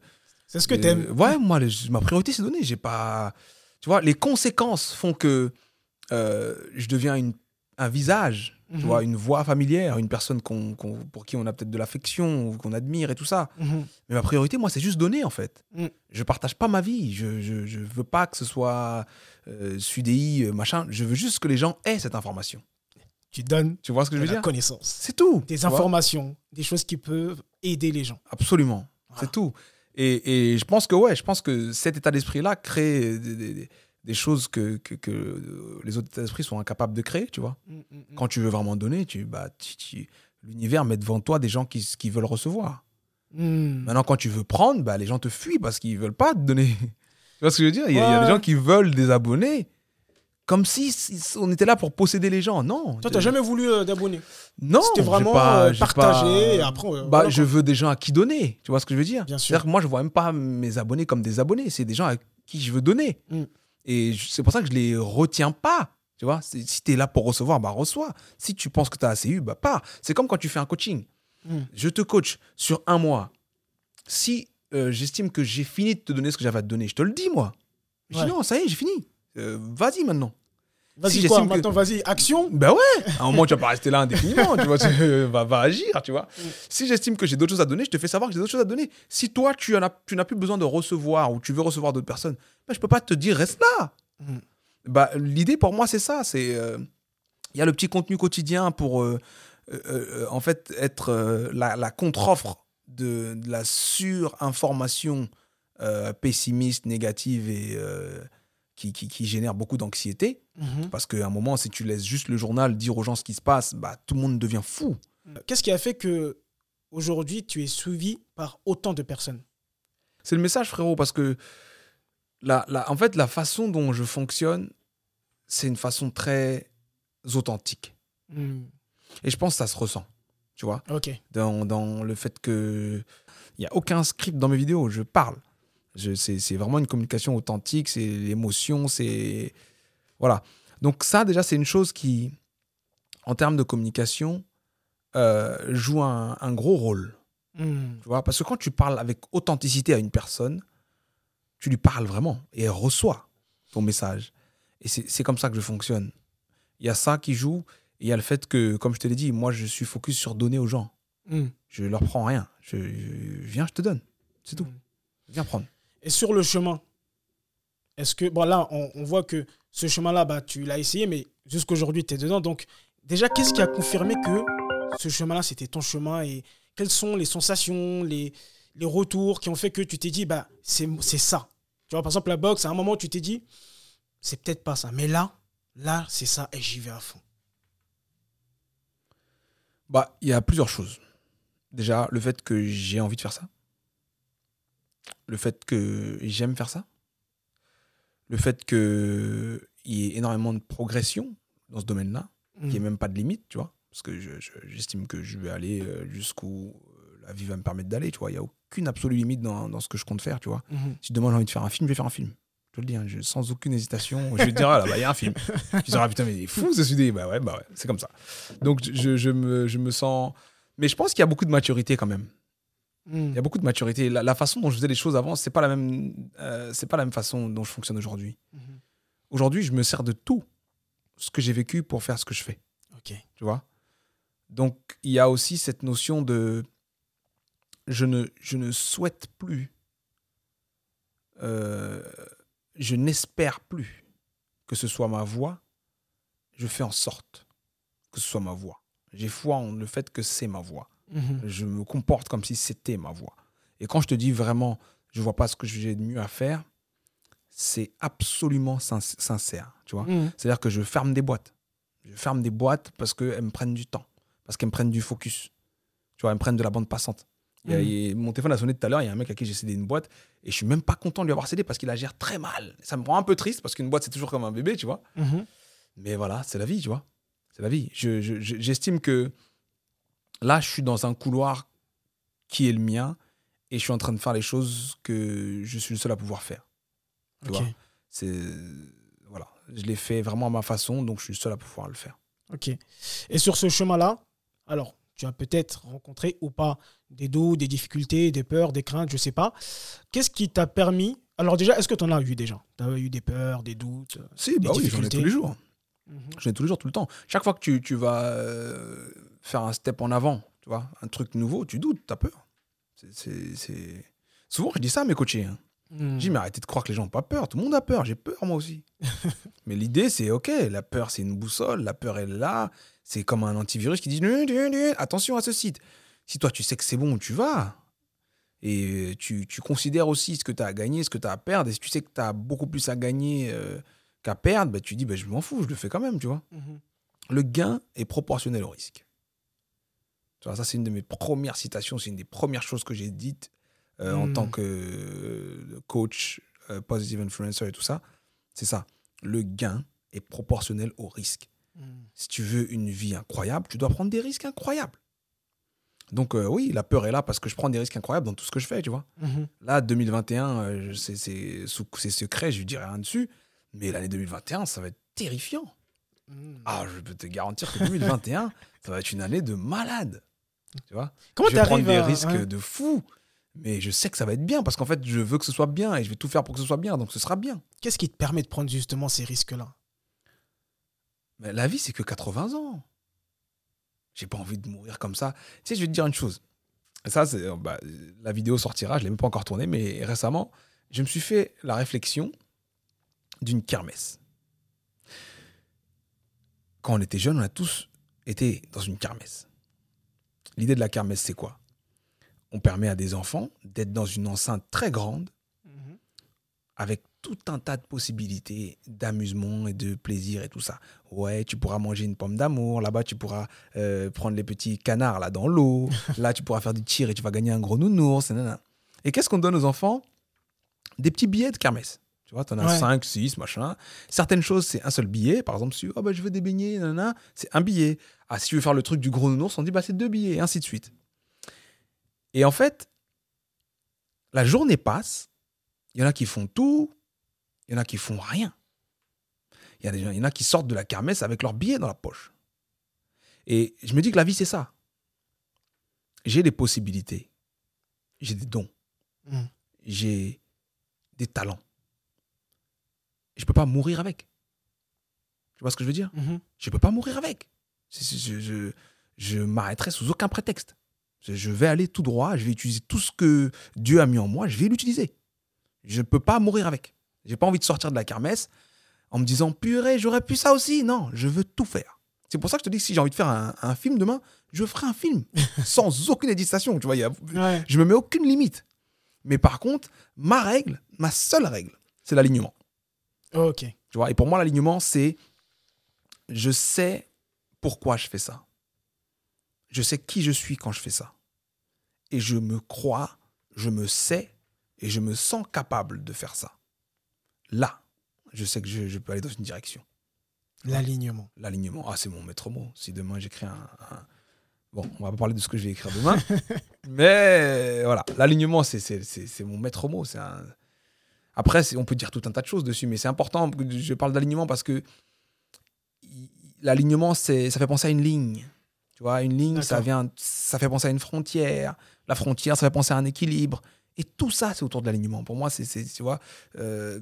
C'est ce que euh, tu aimes. Ouais, moi, ma priorité, c'est donner. J'ai pas. Tu vois, les conséquences font que euh, je deviens une, un visage, Mhm. tu vois, une voix familière, une personne pour qui on a peut-être de l'affection, ou qu'on admire et tout ça. Mhm. Mais ma priorité, moi, c'est juste donner, en fait. Mm. Je partage pas ma vie. Je, je, je veux pas que ce soit euh, SUDI, euh, machin. Je veux juste que les gens aient cette information. Tu donnes Tu vois ce que je veux la dire? connaissance, C'est tout. des informations, des choses qui peuvent aider les gens. Absolument. C'est tout. Et, et je pense que, ouais, je pense que cet état d'esprit-là crée des, des- des- des choses que, que, que les autres états d'esprit sont incapables de créer, tu vois. Mm, mm, mm. Quand tu veux vraiment donner, tu, bah, tu- tu- l'univers met devant toi des gens qui, qui veulent recevoir. Mm. Maintenant, quand tu veux prendre, bah, les gens te fuient parce qu'ils veulent pas te donner. tu vois ce que je veux dire? Il y, a, y des gens qui veulent des abonnés comme si, si on était là pour posséder les gens. Non. Toi, tu jamais voulu euh, d'abonnés Non. C'était vraiment pas- euh, partagé pas- et après. euh, bah, voilà, je veux des gens à qui donner. Tu vois ce que je veux dire? Bien sûr. C'est-à-dire que moi, je vois même pas mes abonnés comme des abonnés. C'est des gens à qui je veux donner. Mm. Et c'est pour ça que je les retiens pas. Tu vois Si tu es là pour recevoir, bah reçois. Si tu penses que tu as assez eu, bah pas. C'est comme quand tu fais un coaching. Mm. Je te coach sur un mois. Si euh, j'estime que j'ai fini de te donner ce que j'avais à te donner, je te le dis, moi. Je dis non, ça y est, j'ai fini. Euh, Vas-y maintenant. Vas-y, si quoi que- Maintenant, vas-y, action Ben ouais, à un moment, tu vas pas rester là indéfiniment, tu vois, tu vas, va agir, tu vois. Mm. Si j'estime que j'ai d'autres choses à donner, je te fais savoir que j'ai d'autres choses à donner. Si toi, tu en as, tu n'as plus besoin de recevoir ou tu veux recevoir d'autres personnes, ben, je peux pas te dire reste là. Mm. Bah, l'idée pour moi, c'est ça, c'est euh, il y a le petit contenu quotidien pour euh, euh, euh, en fait être euh, la, la contre-offre de, de la surinformation euh, pessimiste, négative et euh, qui, qui, qui génère beaucoup d'anxiété. Mhm. Parce qu'à un moment, si tu laisses juste le journal dire aux gens ce qui se passe, bah, tout le monde devient fou. Qu'est-ce qui a fait que aujourd'hui tu es suivi par autant de personnes? C'est le message, frérot, parce que la, la, en fait, la façon dont je fonctionne, c'est une façon très authentique. Hmm, Et je pense que ça se ressent, tu vois, dans, dans le fait que il n'y a aucun script dans mes vidéos, je parle. C'est c'est vraiment une communication authentique, c'est l'émotion, c'est... Voilà. Donc ça, déjà, c'est une chose qui, en termes de communication, euh, joue un, un gros rôle. Hmm, Tu vois Parce que quand tu parles avec authenticité à une personne, tu lui parles vraiment et elle reçoit ton message. Et c'est comme ça que je fonctionne. Il y a ça qui joue, et il y a le fait que, comme je te l'ai dit, moi, je suis focus sur donner aux gens. Hmm. Je leur prends rien. Je, je- viens, je te donne. C'est tout. Hmm. Viens prendre. Et sur le chemin, est-ce que, bon là, on, voit que ce chemin-là, bah, tu l'as essayé, mais jusqu'aujourd'hui, tu es dedans. Donc, déjà, qu'est-ce qui a confirmé que ce chemin-là, c'était ton chemin et quelles sont les sensations, les, les retours qui ont fait que tu t'es dit, bah, c'est c'est ça? Tu vois, par exemple, la boxe, à un moment, tu t'es dit, c'est peut-être pas ça. Mais là, là, c'est ça et j'y vais à fond. Bah, il y a plusieurs choses. Déjà, le fait que j'ai envie de faire ça. Le fait que j'aime faire ça. Le fait qu'il y ait énormément de progression dans ce domaine-là. qu'il n'y ait Mm. même pas de limite, tu vois. Parce que je- je- j'estime que je vais aller euh, jusqu'où euh, la vie va me permettre d'aller, tu vois. Il n'y a aucune absolue limite dans, dans ce que je compte faire, tu vois. Mhm. Si demain j'ai envie de faire un film, je vais faire un film. Je te le dis, hein, je- sans aucune hésitation. Je vais te dire, ah là, bah, il y a un film. Tu diras, putain, mais il est fou ce sujet. Bah ouais, bah ouais, c'est comme ça. Donc je, je me, je me sens. Mais je pense qu'il y a beaucoup de maturité quand même. Mm. Il y a beaucoup de maturité. La, la façon dont je faisais les choses avant, c'est pas la même, euh, c'est pas la même façon dont je fonctionne aujourd'hui. Mhm. Aujourd'hui, je me sers de tout ce que j'ai vécu pour faire ce que je fais Ok. tu vois? Donc, il y a aussi cette notion de je ne, je ne souhaite plus, euh, je n'espère plus que ce soit ma voix, je fais en sorte que ce soit ma voix. J'ai foi en le fait que c'est ma voix. Mhm. Je me comporte comme si c'était ma voix. Et quand je te dis vraiment, je vois pas ce que j'ai de mieux à faire, c'est absolument sin- sincère, tu vois. Mhm. C'est-à-dire que je ferme des boîtes. Je ferme des boîtes parce qu'elles me prennent du temps, parce qu'elles me prennent du focus. Tu vois, elles me prennent de la bande passante. Mhm. il y a- mon téléphone a sonné tout à l'heure, il y a un mec à qui j'ai cédé une boîte et je suis même pas content de lui avoir cédé parce qu'il la gère très mal. Ça me rend un peu triste parce qu'une boîte c'est toujours comme un bébé, tu vois. Mais voilà, c'est la vie, tu vois. C'est la vie. Je- je- je- J'estime que là, je suis dans un couloir qui est le mien et je suis en train de faire les choses que je suis le seul à pouvoir faire. Tu vois? C'est voilà, je l'ai fait vraiment à ma façon, donc je suis le seul à pouvoir le faire. Ok. Et sur ce chemin-là, alors, tu as peut-être rencontré ou pas des doutes, des difficultés, des peurs, des craintes, je sais pas. Qu'est-ce qui t'a permis? Alors déjà, est-ce que tu en as eu déjà? Tu as eu des peurs, des doutes Si, bah oui, j'en ai tous les jours. Mhm. J'en ai tous les jours, tout le temps. Chaque fois que tu, tu vas euh, faire un step en avant, tu vois, un truc nouveau, tu doutes, t'as peur. C'est- c'est- c'est- Souvent, je dis ça à mes coachés. hein. Mhm. Je dis, mais arrêtez de croire que les gens n'ont pas peur. Tout le monde a peur. J'ai peur, moi aussi. mais l'idée, c'est OK, la peur, c'est une boussole. La peur est là. C'est comme un antivirus qui dit, attention à ce site. Si toi, tu sais que c'est bon, tu vas. Et tu, tu considères aussi ce que tu as à gagner, ce que tu as à perdre. Et si tu sais que tu as beaucoup plus à gagner euh, qu'à perdre, bah, tu dis, bah, je m'en fous, je le fais quand même, tu vois. Mhm. Le gain est proportionnel au risque. Tu vois, ça, c'est une de mes premières citations, c'est une des premières choses que j'ai dites euh, en Mm. tant que euh, coach, euh, positive influencer et tout ça. C'est ça. Le gain est proportionnel au risque. Mhm. Si tu veux une vie incroyable, tu dois prendre des risques incroyables. Donc, euh, oui, la peur est là parce que je prends des risques incroyables dans tout ce que je fais, tu vois. Mhm. Là, 2021, euh, je- c'est- c'est sous- c'est secret, je ne dirai rien dessus. Mais l'année 2021, ça va être terrifiant. Mhm. Ah, je peux te garantir que 2021, ça va être une année de malade. Tu vois? Comment Je vais prendre des à- risques ouais. de fou. Mais je sais que ça va être bien parce qu'en fait, je veux que ce soit bien et je vais tout faire pour que ce soit bien. Donc ce sera bien. Qu'est-ce qui te permet de prendre justement ces risques-là? Mais la vie, c'est que 80 ans. J'ai pas envie de mourir comme ça. Tu sais, je vais te dire une chose. Ça, c'est, euh, bah, la vidéo sortira, je l'ai même pas encore tournée, mais récemment, je me suis fait la réflexion d'une kermesse. Quand on était jeunes, on a tous été dans une kermesse. L'idée de la kermesse, c'est quoi? On permet à des enfants d'être dans une enceinte très grande Mhm. avec tout un tas de possibilités d'amusement et de plaisir et tout ça. Ouais, tu pourras manger une pomme d'amour, là-bas tu pourras euh, prendre les petits canards là dans l'eau, là tu pourras faire du tir et tu vas gagner un gros nounours. Nanana. et qu'est-ce qu'on donne aux enfants? Des petits billets de kermesse. Tu vois, tu en as Ouais. 5, 6, machin. Certaines choses, c'est un seul billet. Par exemple, si oh, bah, je veux des beignets, nanana, c'est un billet. Ah, si tu veux faire le truc du gros nounours, on dit bah, c'est deux billets, et ainsi de suite. Et en fait, la journée passe, il y en a qui font tout, il y en a qui font rien. Il y, a des gens, il y en a qui sortent de la kermesse avec leurs billets dans la poche. Et je me dis que la vie, c'est ça. J'ai des possibilités. J'ai des dons. Mhm. J'ai des talents. Je ne peux pas mourir avec. Tu vois ce que je veux dire? Mhm. Je peux pas mourir avec. Je, je, je m'arrêterai sous aucun prétexte. Je, je vais aller tout droit, je vais utiliser tout ce que Dieu a mis en moi, je vais l'utiliser. Je ne peux pas mourir avec. J'ai pas envie de sortir de la kermesse en me disant purée, j'aurais pu ça aussi. Non, je veux tout faire. C'est pour ça que je te dis que si j'ai envie de faire un, un film demain, je ferai un film sans aucune hésitation. Tu vois, il y a- Ouais. je me mets aucune limite. Mais par contre, ma règle, ma seule règle, c'est l'alignement. Ok. Tu vois, et pour moi, l'alignement, c'est je sais pourquoi je fais ça. Je sais qui je suis quand je fais ça. Et je me crois, je me sais et je me sens capable de faire ça. Là, je sais que je, je peux aller dans une direction. L'alignement. L'alignement, ah, c'est mon maître mot. Si demain j'écris un, un- Bon, on va pas parler de ce que je vais écrire demain. mais voilà, l'alignement, c'est- c'est c'est- c'est mon maître mot. C'est un... Après, on peut dire tout un tas de choses dessus, mais c'est important que je parle d'alignement parce que l'alignement, c'est- ça fait penser à une ligne. Tu vois, une ligne, ça, vient, ça fait penser à une frontière. La frontière, ça fait penser à un équilibre. Et tout ça, c'est autour de l'alignement. Pour moi, c'est, c'est- tu vois, euh,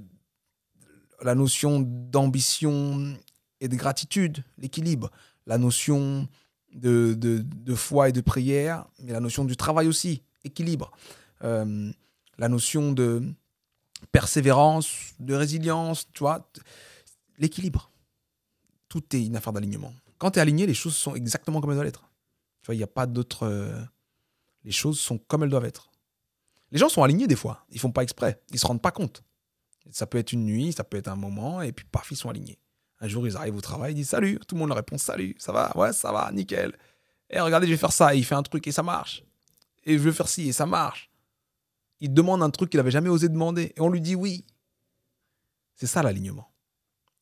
la notion d'ambition et de gratitude, l'équilibre. La notion de, de, de foi et de prière, mais la notion du travail aussi, équilibre. Euh, la notion de persévérance, de résilience, tu vois, l'équilibre. Tout est une affaire d'alignement. Quand tu es aligné, les choses sont exactement comme elles doivent être. Tu vois, il n'y a pas d'autre. euh, Les choses sont comme elles doivent être. Les gens sont alignés des fois. Ils font pas exprès. Ils se rendent pas compte. Ça peut être une nuit, ça peut être un moment, et puis paf, ils sont alignés. Un jour, ils arrivent au travail, ils disent salut. Tout le monde leur répond salut, ça va, ouais, ça va, nickel. Et regardez, je vais faire ça. Et il fait un truc et ça marche. Et je veux faire ci et ça marche. Il demande un truc qu'il n'avait jamais osé demander. Et on lui dit oui. C'est ça l'alignement.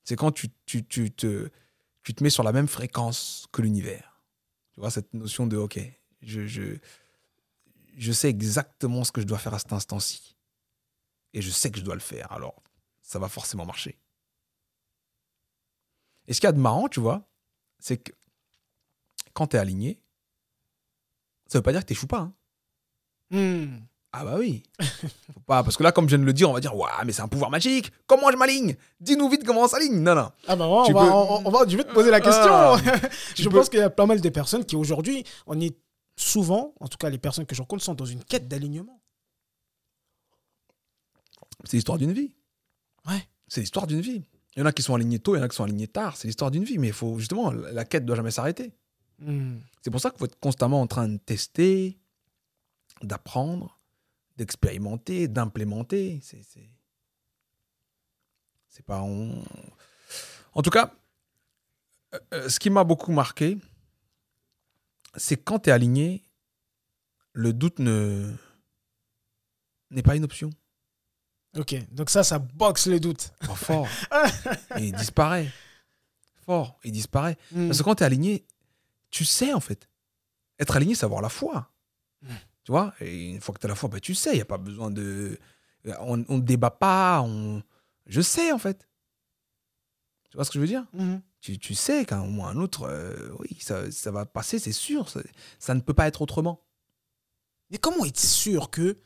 C'est quand tu, tu, tu te, tu te mets sur la même fréquence que l'univers. Tu vois, cette notion de OK, je, je, je sais exactement ce que je dois faire à cet instant-ci. Et je sais que je dois le faire. Alors, ça va forcément marcher. Et ce qu'il y a de marrant, tu vois, c'est que quand tu es aligné, ça veut pas dire que tu n'échoues pas. hein. Hmm. Ah bah oui. Faut pas, parce que là, comme je viens de le dire, on va dire, Ouah, mais c'est un pouvoir magique. Comment je m'aligne? Dis-nous vite comment on s'aligne. Non, non. Ah bah ouais, Tu on va, peux- on, on va- je vais te poser la question. Ah, je tu pense qu'il y a pas mal de personnes qui aujourd'hui, on est souvent, en tout cas les personnes que je rencontre, sont dans une quête d'alignement. C'est l'histoire d'une vie. Ouais. C'est l'histoire d'une vie. Il y en a qui sont alignés tôt, il y en a qui sont alignés tard. C'est l'histoire d'une vie. Mais il faut justement, la la quête doit jamais s'arrêter. Hmm. C'est pour ça qu'il faut être constamment en train de tester, d'apprendre, d'expérimenter, d'implémenter. C'est, c'est... c'est pas. on- En tout cas, euh, euh, ce qui m'a beaucoup marqué, c'est quand tu es aligné, le doute ne... n'est pas une option. Ok, donc ça, ça boxe les doutes. Pas fort. Et il disparaît. Fort. Il disparaît. Hmm. Parce que quand tu es aligné, tu sais en fait. Être aligné, c'est avoir la foi. Tu vois Et une fois que tu as la foi, bah, tu sais, il n'y a pas besoin de. On ne débat pas. On... Je sais en fait. Tu vois ce que je veux dire? Mhm. tu, tu sais qu'à un moment ou un autre, euh, oui, ça, ça va passer, c'est sûr. Ça, ça ne peut pas être autrement. Mais comment être sûr que,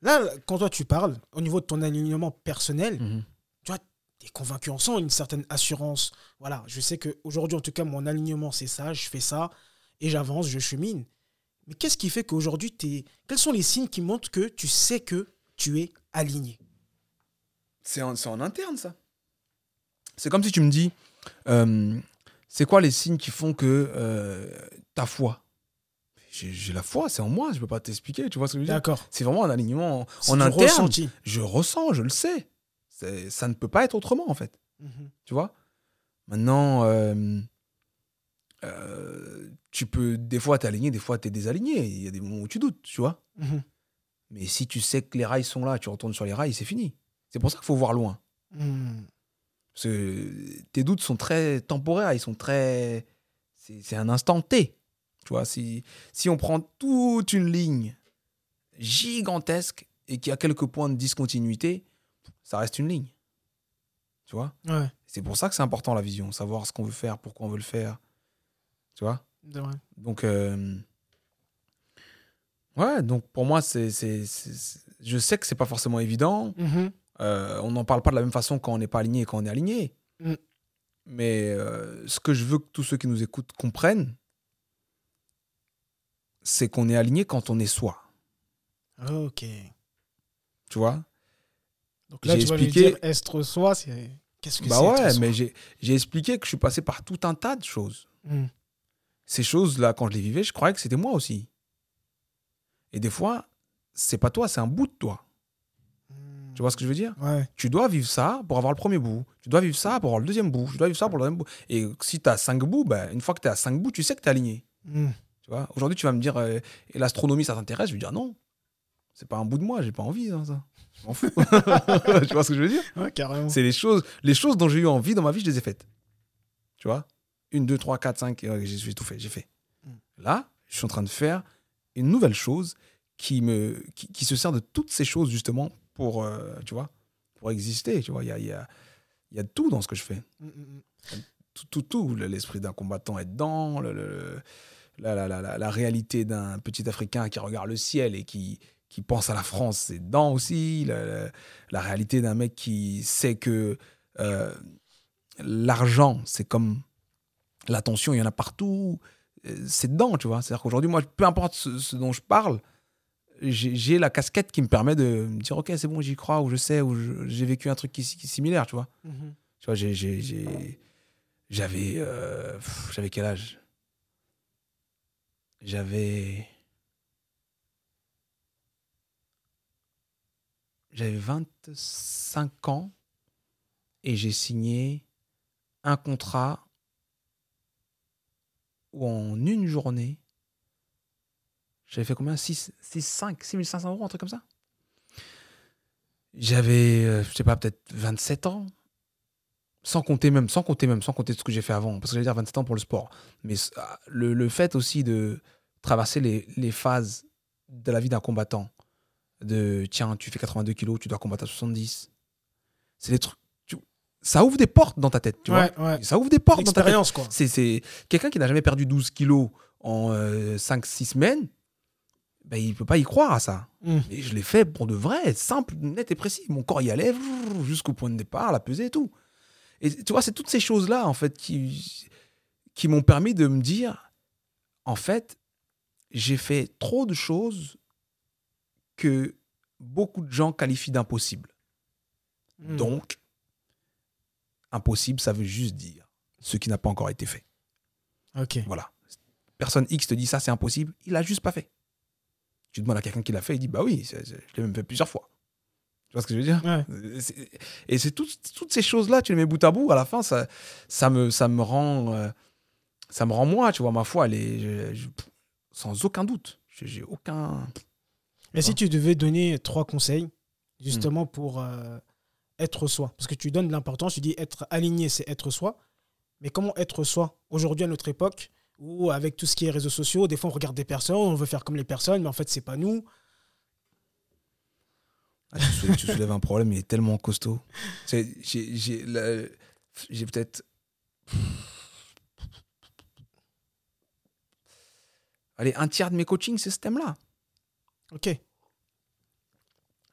là, quand toi tu parles, au niveau de ton alignement personnel, tu es convaincu, on sent une certaine assurance. Voilà, je sais qu'aujourd'hui, en tout cas, mon alignement, c'est ça, je fais ça, et j'avance, je chemine. Mais qu'est-ce qui fait qu'aujourd'hui, t'es... quels sont les signes qui montrent que tu sais que tu es aligné? C'est en, c'est en interne, ça. C'est comme si tu me dis, euh, c'est quoi les signes qui font que euh, ta foi? J'ai j'ai la foi, c'est en moi, je peux pas t'expliquer, tu vois ce que je veux dire? D'accord. C'est vraiment un alignement en, C'est en du interne. ressenti. Je ressens, je le sais. C'est- Ça ne peut pas être autrement, en fait. Mhm. Tu vois? Maintenant, euh, tu peux, des fois, t'es aligné, des fois, t'es désaligné. Il y a des moments où tu doutes, tu vois Mhm. Mais si tu sais que les rails sont là, tu retournes sur les rails, c'est fini. C'est pour ça qu'il faut voir loin. Mhm. Parce que tes doutes sont très temporaires, ils sont très. C'est c'est un instant T. Tu vois, si, si on prend toute une ligne gigantesque et qu'il y a quelques points de discontinuité, ça reste une ligne. Tu vois? Ouais, C'est pour ça que c'est important la vision, savoir ce qu'on veut faire, pourquoi on veut le faire. Tu vois? C'est vrai. Donc, euh, ouais, donc pour moi, c'est, c'est, je sais que c'est pas forcément évident. Mhm. Euh, on n'en parle pas de la même façon quand on n'est pas aligné et quand on est aligné. Mm. Mais euh, ce que je veux que tous ceux qui nous écoutent comprennent, c'est qu'on est aligné quand on est soi. Ok. Tu vois? Donc là, J'ai tu vas expliqué- lui dire être soi, c'est. Qu'est-ce que Bah c'est ouais, mais j'ai j'ai expliqué que je suis passé par tout un tas de choses. Hmm. Ces choses-là, quand je les vivais, je croyais que c'était moi aussi. Et des fois, c'est pas toi, c'est un bout de toi. Tu vois ce que je veux dire? Ouais. Tu dois vivre ça pour avoir le premier bout. Tu dois vivre ça pour avoir le deuxième bout. Tu dois vivre ça pour le deuxième bout. Et si tu as cinq bouts, ben, une fois que tu à cinq bouts, tu sais que tu es aligné. Hmm. Tu vois? Aujourd'hui, tu vas me dire, euh, et l'astronomie, ça t'intéresse? Je vais dire non. C'est pas un bout de moi, j'ai pas envie, hein, ça. Je m'en fous. tu vois ce que je veux dire? Ouais, carrément. C'est les choses, les choses dont j'ai eu envie dans ma vie, je les ai faites. Tu vois? Une, deux, trois, quatre, cinq, euh, j'ai j'ai tout fait, j'ai fait. Mm. Là, je suis en train de faire une nouvelle chose qui, me, qui, qui se sert de toutes ces choses, justement, pour, euh, tu vois, pour exister. Tu vois, il y a, y, a, y a tout dans ce que je fais. Hmm, hmm, hmm. Tout, tout, tout. Le- L'esprit d'un combattant est dedans, le- le- la, la, la, la, réalité d'un petit Africain qui regarde le ciel et qui, qui pense à la France, c'est dedans aussi. La réalité d'un mec qui sait que euh, l'argent, c'est comme l'attention, il y en a partout. Euh, C'est dedans, tu vois. C'est-à-dire qu'aujourd'hui, moi, peu importe ce, ce dont je parle, j'ai la casquette qui me permet de me dire, OK, c'est bon, j'y crois, ou je sais, ou j'ai vécu un truc qui, qui est similaire, tu vois. Mhm. Tu vois, j'ai- j'avais. euh, j'avais quel âge? J'avais. J'avais 25 ans et j'ai signé un contrat où en une journée, j'avais fait combien? 6, 6, 5, 6500 euros, un truc comme ça? J'avais, euh, je sais pas, peut-être 27 ans sans compter même, sans compter même, sans compter ce que j'ai fait avant, parce que j'allais dire 27 ans pour le sport. Mais ah, le, le fait aussi de traverser les, les phases de la vie d'un combattant, de tiens, tu fais 82 kilos, tu dois combattre à 70, c'est des trucs. Ça ouvre des portes dans ta tête, tu ouais, ouais. vois. Ça ouvre des portes dans ta tête. Quoi. C'est, c'est quelqu'un qui n'a jamais perdu 12 kilos en 5-6 semaines, ben, il peut pas y croire à ça. Hmm. Et je l'ai fait pour de vrai, simple, net et précis. Mon corps y allait jusqu'au point de départ, la pesée et tout. Et tu vois, c'est toutes ces choses-là, en fait, qui, qui m'ont permis de me dire, en fait, j'ai fait trop de choses que beaucoup de gens qualifient d'impossibles. Hmm. Donc, impossible, ça veut juste dire ce qui n'a pas encore été fait. Ok. Voilà. Personne X te dit ça, c'est impossible. Il l'a juste pas fait. Tu demandes à quelqu'un qui l'a fait, il dit bah oui, je l'ai même fait plusieurs fois. Tu vois ce que je veux dire? Ouais. Et c'est tout- toutes ces choses-là, tu les mets bout à bout, à la fin, ça, ça, me, ça me rend. euh, ça me rend moi, tu vois, ma foi, elle est. je- je- sans aucun doute. J'ai aucun. Mais si tu devais donner trois conseils, Hmm. justement, pour euh, être soi, parce que tu donnes de l'importance, tu dis être aligné, c'est être soi. Mais comment être soi Aujourd'hui, à notre époque, où avec tout ce qui est réseaux sociaux, des fois on regarde des personnes, on veut faire comme les personnes, mais en fait, c'est pas nous. Ah, tu, soulèves, tu soulèves un problème, il est tellement costaud. J'ai peut-être. Allez, un tiers de mes coachings, c'est ce thème-là. Ok.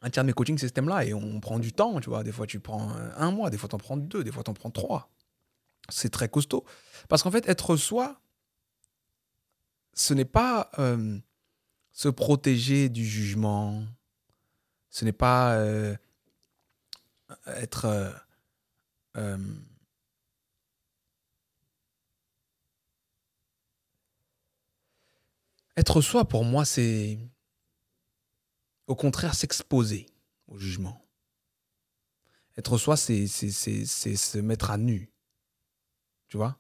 Un tiers de mes coachings, c'est ce thème-là. Et on prend du temps, tu vois. Des fois, tu prends euh, un mois, des fois, tu en prends deux, des fois, tu en prends trois. C'est très costaud. Parce qu'en fait, être soi, ce n'est pas euh, se protéger du jugement. Ce n'est pas euh, être. être soi, pour moi, c'est au contraire s'exposer au jugement. Être soi, c'est se mettre à nu. Tu vois?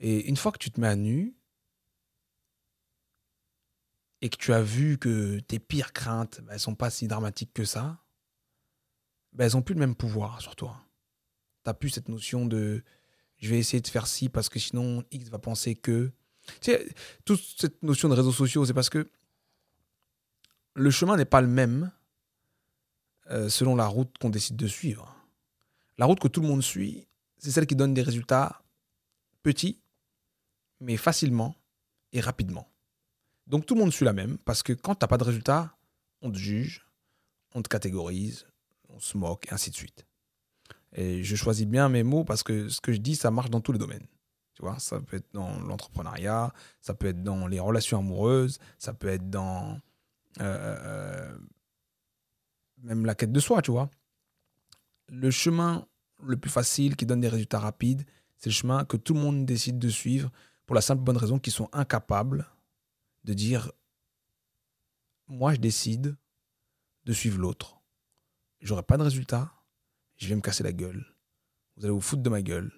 Et une fois que tu te mets à nu et que tu as vu que tes pires craintes, bah, elles sont pas si dramatiques que ça, bah, elles ont plus le même pouvoir sur toi. Tu plus cette notion de je vais essayer de faire ci parce que sinon X va penser que. Tu sais, toute cette notion de réseaux sociaux, c'est parce que le chemin n'est pas le même euh, selon la route qu'on décide de suivre. La route que tout le monde suit, c'est celle qui donne des résultats petits, mais facilement et rapidement. Donc tout le monde suit la même, parce que quand tu n'as pas de résultat, on te juge, on te catégorise, on se moque, et ainsi de suite. Et je choisis bien mes mots parce que ce que je dis, ça marche dans tous les domaines. Tu vois, ça peut être dans l'entrepreneuriat, ça peut être dans les relations amoureuses, ça peut être dans euh, euh, même la quête de soi, tu vois. Le chemin le plus facile qui donne des résultats rapides, c'est le chemin que tout le monde décide de suivre pour la simple bonne raison qu'ils sont incapables de dire moi je décide de suivre l'autre. J'aurai pas de résultat, je vais me casser la gueule. Vous allez vous foutre de ma gueule.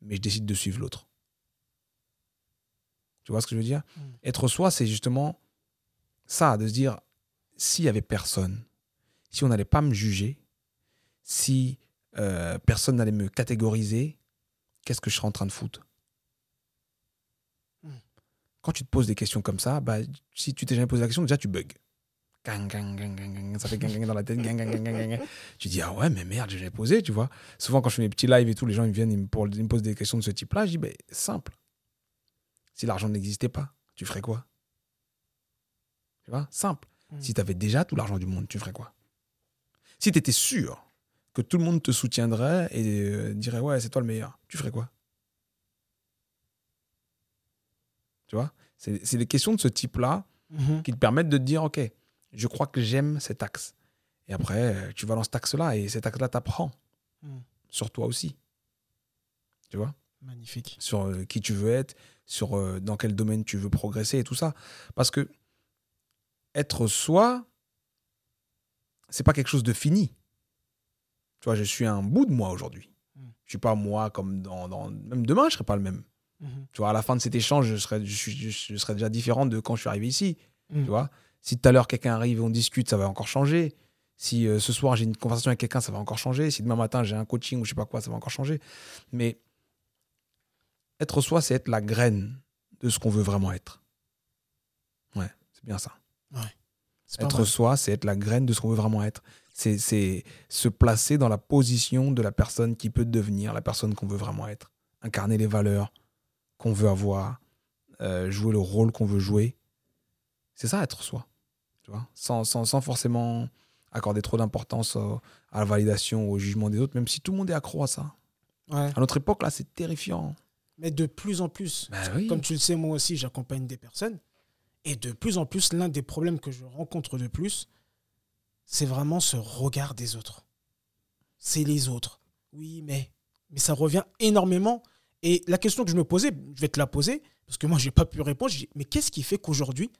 Mais je décide de suivre l'autre. Tu vois ce que je veux dire? Mm. Être soi, c'est justement ça, de se dire, s'il y avait personne, si on n'allait pas me juger, si euh, personne n'allait me catégoriser, qu'est-ce que je serais en train de foutre? Mm. Quand tu te poses des questions comme ça, bah, si tu t'es jamais posé la question, déjà tu bugs. Gang, gang, gang, gang, gang, ça fait gang, gang dans la tête, gang, gang, gang, gang, gang, gang. Tu dis, ah ouais, mais merde, j'ai jamais posé, tu vois. Souvent, quand je fais mes petits lives et tout, les gens ils viennent, ils me, pour- ils me posent des questions de ce type-là. Je dis, ben, simple. Si l'argent n'existait pas, tu ferais quoi? Tu vois, simple. Mm. Si tu avais déjà tout l'argent du monde, tu ferais quoi? Si tu étais sûr que tout le monde te soutiendrait et euh, dirait, ouais, c'est toi le meilleur, tu ferais quoi? Tu vois C'est des questions de ce type-là Mhm. qui te permettent de te dire, OK, je crois que j'aime cet axe. Et après, euh, tu vas dans cet axe-là et cet axe-là t'apprend Mm. sur toi aussi. Tu vois? Magnifique. Sur euh, qui tu veux être, sur euh, dans quel domaine tu veux progresser et tout ça. Parce que être soi, c'est pas quelque chose de fini. Tu vois, je suis un bout de moi aujourd'hui. Mm. Je suis pas moi comme dans, dans- Même demain, je serai pas le même. Mhm. Tu vois, à la fin de cet échange, je serai, je, suis- je serai déjà différent de quand je suis arrivé ici. Mm. Tu vois Si tout à l'heure quelqu'un arrive et on discute, ça va encore changer. Si euh, ce soir j'ai une conversation avec quelqu'un, ça va encore changer. Si demain matin j'ai un coaching ou je sais pas quoi, ça va encore changer. Mais être soi, c'est être la graine de ce qu'on veut vraiment être. Ouais, c'est bien ça. Être soi, c'est être la graine de ce qu'on veut vraiment être. C'est c'est se placer dans la position de la personne qui peut devenir la personne qu'on veut vraiment être. Incarner les valeurs qu'on veut avoir, euh, jouer le rôle qu'on veut jouer. C'est ça, être soi. Tu vois? Sans, sans, sans forcément accorder trop d'importance à la validation, au jugement des autres, même si tout le monde est accro à ça. Ouais. À notre époque, là, c'est terrifiant. Mais de plus en plus, Bah oui. comme tu le sais, moi aussi, j'accompagne des personnes. Et de plus en plus, l'un des problèmes que je rencontre de plus, c'est vraiment ce regard des autres. C'est les autres. Oui, mais, mais ça revient énormément. Et la question que je me posais, je vais te la poser, parce que moi, je n'ai pas pu répondre. Mais qu'est-ce qui fait qu'aujourd'hui,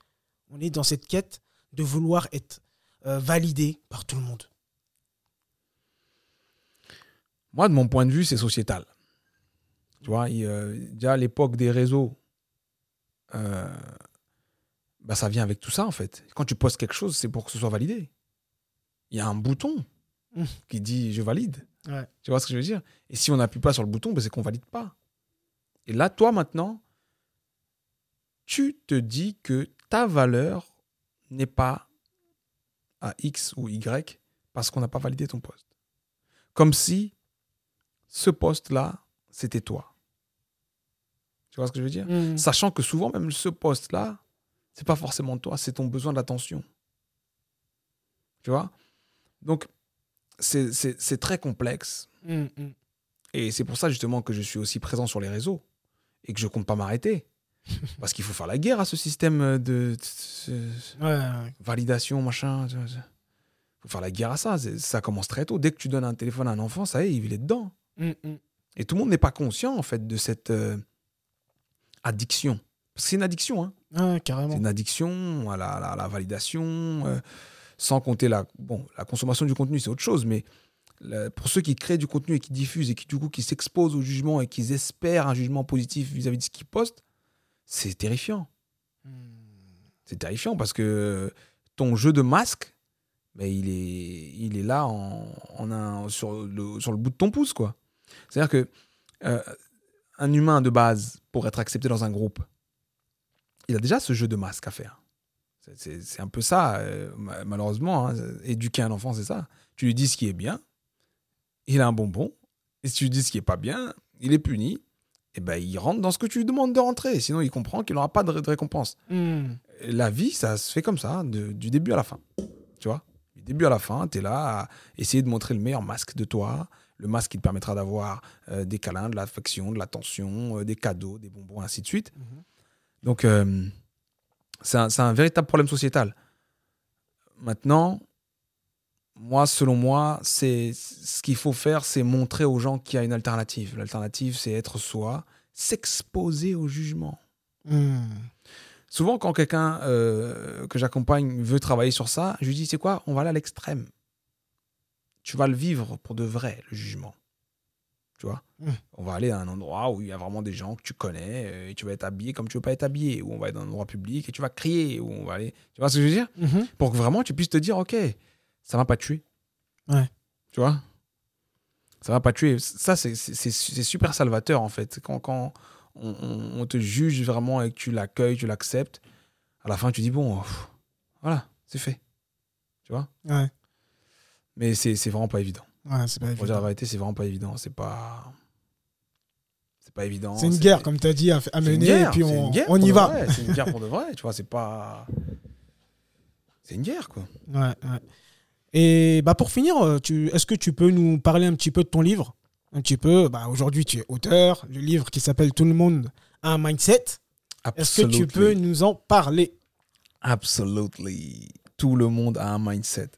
on est dans cette quête de vouloir être euh, validé par tout le monde? Moi, de mon point de vue, c'est sociétal. Tu vois, il, déjà à l'époque des réseaux, euh, bah, ça vient avec tout ça, en fait. Quand tu postes quelque chose, c'est pour que ce soit validé. Il y a un bouton Mm. qui dit je valide. Ouais. Tu vois ce que je veux dire? Et si on n'appuie pas sur le bouton, bah, c'est qu'on valide pas. Et là, toi, maintenant, tu te dis que ta valeur n'est pas à X ou Y parce qu'on n'a pas validé ton poste. Comme si ce poste-là, c'était toi. Tu vois ce que je veux dire? Mm. Sachant que souvent, même ce poste-là, c'est pas forcément toi, c'est ton besoin d'attention. Tu vois? Donc, c'est- très complexe. Mm, mm. Et c'est pour ça, justement, que je suis aussi présent sur les réseaux et que je compte pas m'arrêter. Parce qu'il faut faire la guerre à ce système de, Ouais, validation, machin. Il faut faire la guerre à ça. Ça commence très tôt. Dès que tu donnes un téléphone à un enfant, ça y est, il est dedans. Mm, mm. Et tout le monde n'est pas conscient, en fait, de cette euh, addiction. Parce que c'est une addiction, hein. Ouais, C'est une addiction à la, à la- à la validation, euh, sans compter la, bon, la consommation du contenu, c'est autre chose, mais la- pour ceux qui créent du contenu et qui diffusent et qui, du coup, qui s'exposent au jugement et qui espèrent un jugement positif vis-à-vis de ce qu'ils postent, c'est terrifiant. Mm. C'est terrifiant parce que ton jeu de masque, ben, il, est, il est là en, en un, sur, le, sur le bout de ton pouce. quoi. C'est-à-dire que euh, un humain de base, pour être accepté dans un groupe, il a déjà ce jeu de masque à faire. C'est- un peu ça, euh, ma- malheureusement. hein. éduquer un enfant, c'est ça. Tu lui dis ce qui est bien, il a un bonbon. Et si tu lui dis ce qui est pas bien, il est puni. Et ben, il rentre dans ce que tu lui demandes de rentrer. Sinon, il comprend qu'il n'aura pas de, de récompense Mm. la vie, ça se fait comme ça, de- du début à la fin. Tu vois? Du Du début à la fin, tu es là à essayer de montrer le meilleur masque de toi, le masque qui te permettra d'avoir euh, des câlins, de l'affection, de l'attention, euh, des cadeaux, des bonbons, ainsi de suite. Mhm. Donc, euh, c'est un, véritable problème sociétal. Maintenant, moi, selon moi, c'est ce qu'il faut faire, c'est montrer aux gens qu'il y a une alternative. L'alternative, c'est être soi, s'exposer au jugement. Hmm. Souvent, quand quelqu'un euh, que j'accompagne veut travailler sur ça, je lui dis, c'est quoi? On va aller à l'extrême. Tu vas le vivre pour de vrai, le jugement. Tu vois Mm. On va aller à un endroit où il y a vraiment des gens que tu connais euh, et tu vas être habillé comme tu veux pas être habillé. Ou on va être dans un endroit public et tu vas crier. Ou on va aller... Tu vois ce que je veux dire? Mhm. Pour que vraiment tu puisses te dire, OK, ça m'a pas tué. Ouais. Tu vois? Ça m'a pas tué. Ça, c'est- super salvateur, en fait. Quand, quand on, on- on te juge vraiment et que tu l'accueilles, tu l'acceptes, à la fin, tu dis, bon, pff, voilà, c'est fait. Tu vois? Ouais. Mais c'est vraiment pas évident. Ouais, c'est pas Pour dire la vérité, c'est vraiment pas évident. C'est pas. C'est pas évident. C'est une guerre, comme tu as dit, à, mener, guerre, et puis on, une guerre on y va. vrai, C'est une guerre pour de vrai, tu vois, c'est pas. C'est une guerre, quoi. Ouais, ouais. Et bah pour finir, euh, tu, est-ce que tu peux nous parler un petit peu de ton livre? Un petit peu, bah aujourd'hui tu es auteur, le livre qui s'appelle Tout le monde a un mindset. Est-ce que tu peux nous en parler? Absolutely. Tout le monde a un mindset.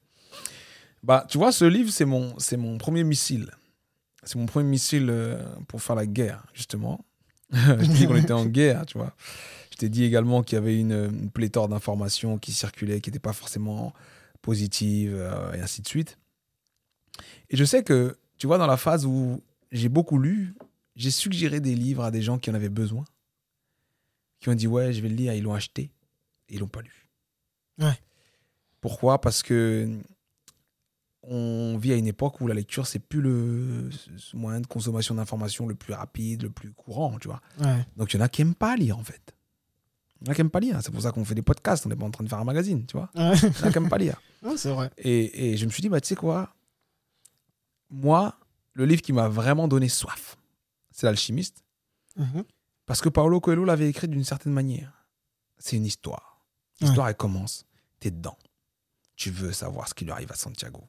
Bah, tu vois, ce livre, c'est mon, c'est mon premier missile. C'est mon premier missile euh, pour faire la guerre, justement. je dit qu'on était en guerre, tu vois. Je t'ai dit également qu'il y avait une, une pléthore d'informations qui circulaient, qui n'étaient pas forcément positives, euh, et ainsi de suite. Et je sais que, tu vois, dans la phase où j'ai beaucoup lu, j'ai suggéré des livres à des gens qui en avaient besoin, qui ont dit, ouais, je vais le lire, ils l'ont acheté, et ils l'ont pas lu. Ouais. Pourquoi? Parce que on vit à une époque où la lecture, c'est plus le moyen de consommation d'informations le plus rapide, le plus courant, tu vois. Ouais. Donc il y en a qui n'aiment pas lire, en fait. Il y en a qui n'aiment pas lire. C'est pour ça qu'on fait des podcasts, on n'est pas en train de faire un magazine, tu vois. Ouais. Il y en a qui n'aiment pas lire. Ouais, c'est vrai. Et, et je me suis dit, bah, tu sais quoi? Moi, le livre qui m'a vraiment donné soif, c'est L'Alchimiste. Mhm. Parce que Paolo Coelho l'avait écrit d'une certaine manière. C'est une histoire. L'histoire, elle commence. T'es dedans. Tu veux savoir ce qui lui arrive à Santiago.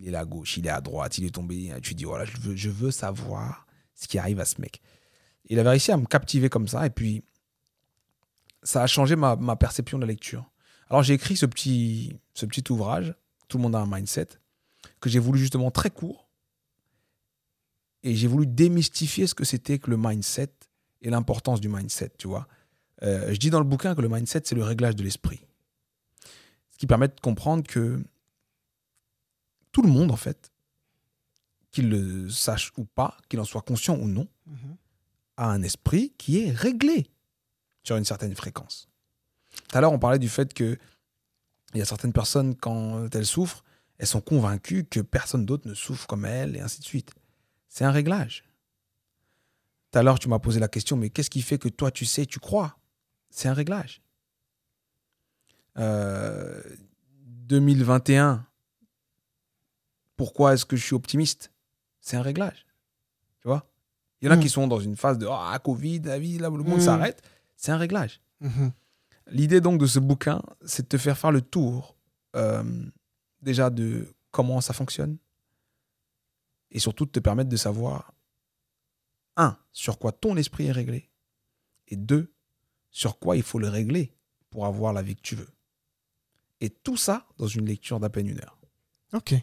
Il est à gauche, il est à droite, il est tombé. Tu dis, voilà, je veux, je veux savoir ce qui arrive à ce mec. Il avait réussi à me captiver comme ça. Et puis, ça a changé ma, perception de la lecture. Alors, j'ai écrit ce petit, ce petit ouvrage, Tout le monde a un mindset, que j'ai voulu justement très court. Et j'ai voulu démystifier ce que c'était que le mindset et l'importance du mindset, tu vois. Euh, je dis dans le bouquin que le mindset, c'est le réglage de l'esprit. Ce qui permet de comprendre que tout le monde, en fait, qu'il le sache ou pas, qu'il en soit conscient ou non, Mhm. a un esprit qui est réglé sur une certaine fréquence. Tout à l'heure, on parlait du fait que il y a certaines personnes, quand elles souffrent, elles sont convaincues que personne d'autre ne souffre comme elles, et ainsi de suite. C'est un réglage. Tout à l'heure, tu m'as posé la question, mais qu'est-ce qui fait que toi, tu sais, tu crois? C'est un réglage. Euh, 2021, pourquoi est-ce que je suis optimiste? C'est un réglage. Tu vois? Il y en a Mm. qui sont dans une phase de Ah, Covid, la vie, là, le monde Mm. s'arrête. C'est un réglage. Mhm. L'idée donc de ce bouquin, c'est de te faire faire le tour euh, déjà de comment ça fonctionne et surtout de te permettre de savoir, un, sur quoi ton esprit est réglé et deux, sur quoi il faut le régler pour avoir la vie que tu veux. Et tout ça dans une lecture d'à peine une heure. Ok.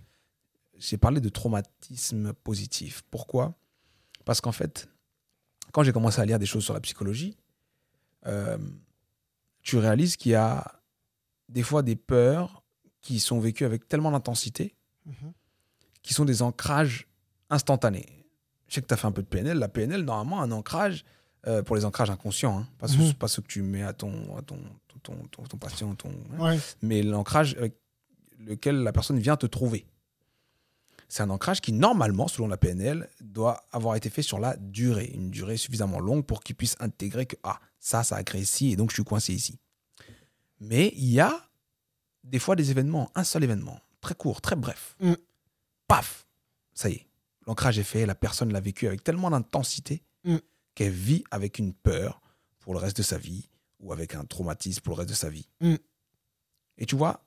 J'ai parlé de traumatisme positif. Pourquoi? Parce qu'en fait, quand j'ai commencé à lire des choses sur la psychologie, euh, tu réalises qu'il y a des fois des peurs qui sont vécues avec tellement d'intensité Mhm. qui sont des ancrages instantanés. Je sais que tu as fait un peu de PNL. La PNL, normalement, un ancrage, euh, pour les ancrages inconscients, hein, pas, ceux que tu mets à ton, à ton, ton, ton- ton patient, ton, hein, Ouais. mais l'ancrage avec lequel la personne vient te trouver. C'est un ancrage qui, normalement, selon la PNL, doit avoir été fait sur la durée, une durée suffisamment longue pour qu'il puisse intégrer que, ah, ça, ça a créé ici et donc je suis coincé ici. Mais il y a des fois des événements, un seul événement, très court, très bref. Mm. Paf Ça y est, l'ancrage est fait, la personne l'a vécu avec tellement d'intensité Mm. qu'elle vit avec une peur pour le reste de sa vie ou avec un traumatisme pour le reste de sa vie. Mm. Et tu vois,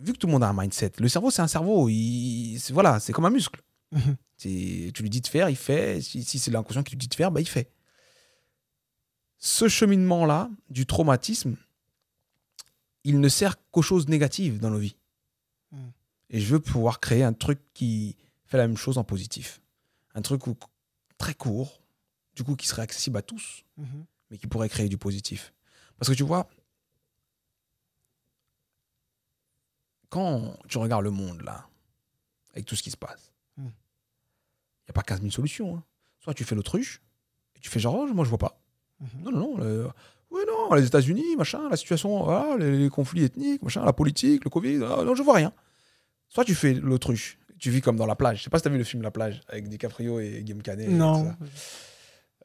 vu que tout le monde a un mindset, le cerveau, c'est un cerveau. Il, voilà, c'est comme un muscle. Mhm. Tu lui dis de faire, il fait. Si, si c'est l'inconscient qui lui dit de faire, bah, il fait. Ce cheminement-là, du traumatisme, il ne sert qu'aux choses négatives dans nos vies. Mm. Et je veux pouvoir créer un truc qui fait la même chose en positif. Un truc où- très court, du coup, qui serait accessible à tous, Mhm. mais qui pourrait créer du positif. Parce que tu vois, quand tu regardes le monde, là, avec tout ce qui se passe, il Mm. n'y a pas 15 000 solutions. hein. Soit tu fais l'autruche, et tu fais genre, oh, moi je vois pas. Mhm. Non, non, non. le- Oui, non, les États-Unis, machin, la situation, voilà, les, les conflits ethniques, machin, la politique, le Covid, ah, non, je vois rien. Soit tu fais l'autruche, tu vis comme dans la plage. Je sais pas si tu as vu le film La plage avec DiCaprio et Guillaume Canet. Non.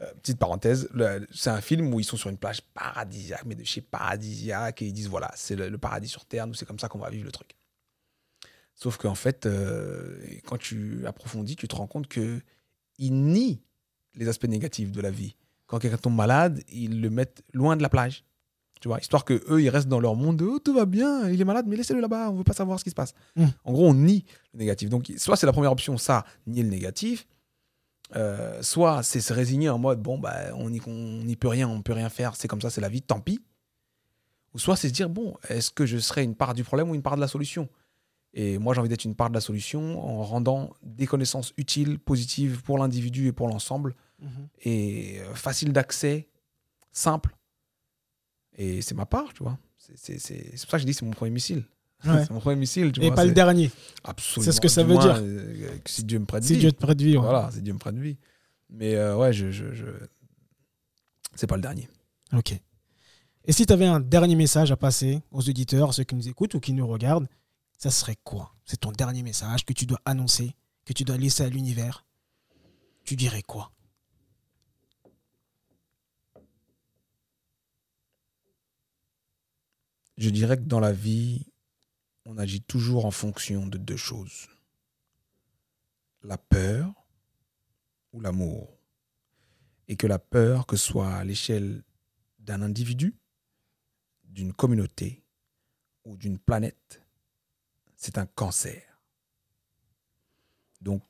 Euh, petite parenthèse, c'est un film où ils sont sur une plage paradisiaque, mais de chez paradisiaque, et ils disent voilà, c'est le, le paradis sur Terre, nous c'est comme ça qu'on va vivre le truc. Sauf qu'en fait, euh, quand tu approfondis, tu te rends compte que ils nient les aspects négatifs de la vie. Quand quelqu'un tombe malade, ils le mettent loin de la plage. Tu vois, histoire que eux, ils restent dans leur monde. de, Oh, tout va bien, il est malade, mais laissez-le là-bas, on veut pas savoir ce qui se passe. Mm. En gros, on nie le négatif. Donc, soit c'est la première option, ça, nier le négatif. Euh, soit c'est se résigner en mode bon bah on n'y on peut rien on peut rien faire c'est comme ça c'est la vie tant pis. Ou soit c'est se dire bon est-ce que je serai une part du problème ou une part de la solution? Et moi j'ai envie d'être une part de la solution en rendant des connaissances utiles positives pour l'individu et pour l'ensemble Mhm. et euh, facile d'accès simple. Et c'est ma part tu vois. C'est pour ça que je dis c'est mon premier missile Ouais. c'est mon premier missile tu Et vois pas le dernier, absolument C'est ce que ça veut dire. euh, si Dieu me prête si vie. Dieu te prête vie. ouais. Voilà, c'est Dieu me prenne vie. Mais euh, ouais, je, je, je- c'est pas le dernier. Ok. Et si tu avais un dernier message à passer aux auditeurs, ceux qui nous écoutent ou qui nous regardent, ça serait quoi? C'est ton dernier message que tu dois annoncer, que tu dois laisser à l'univers. Tu dirais quoi? Je dirais que dans la vie, on agit toujours en fonction de deux choses. La peur ou l'amour. Et que la peur, que ce soit à l'échelle d'un individu, d'une communauté ou d'une planète, c'est un cancer. Donc,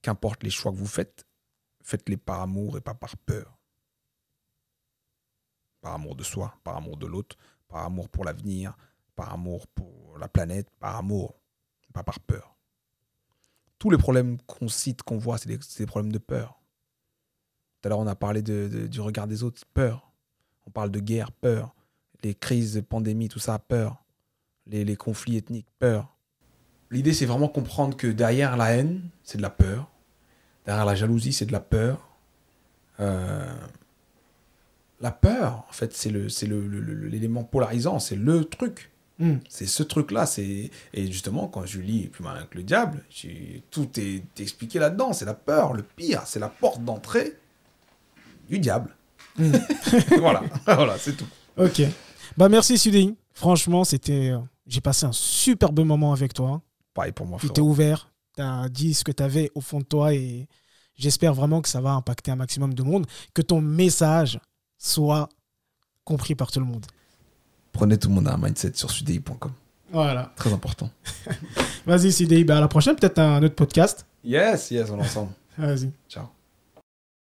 qu'importe les choix que vous faites, faites-les par amour et pas par peur. Par amour de soi, par amour de l'autre, par amour pour l'avenir, par amour pour la planète, par amour, pas par peur. Tous les problèmes qu'on cite, qu'on voit, c'est des, problèmes de peur. Tout à l'heure, on a parlé de- du regard des autres, peur. On parle de guerre, peur. Les crises, pandémies, tout ça, peur. Les, les conflits ethniques, peur. L'idée, c'est vraiment comprendre que derrière la haine, c'est de la peur. Derrière la jalousie, c'est de la peur. Euh, la peur, en fait, c'est c'est le- le- le- l'élément polarisant, c'est le truc. Hmm. C'est ce truc-là. C'est et justement quand je lis Plus malin que le diable, tout est expliqué là-dedans. C'est la peur, le pire, c'est la porte d'entrée du diable. Hmm. voilà, voilà, c'est tout. Ok. Bah merci Suding. Franchement, c'était. euh, J'ai passé un superbe moment avec toi. Pareil pour moi. Tu t'es ouvert. Tu as dit ce que tu avais au fond de toi et j'espère vraiment que ça va impacter un maximum de monde. Que ton message soit compris par tout le monde. Prenez tout le monde à un mindset sur sudei.com. Voilà. Très important. Vas-y, Suding. Bah, à la prochaine, peut-être un autre podcast. Yes, yes, on est ensemble. Vas-y. Ciao.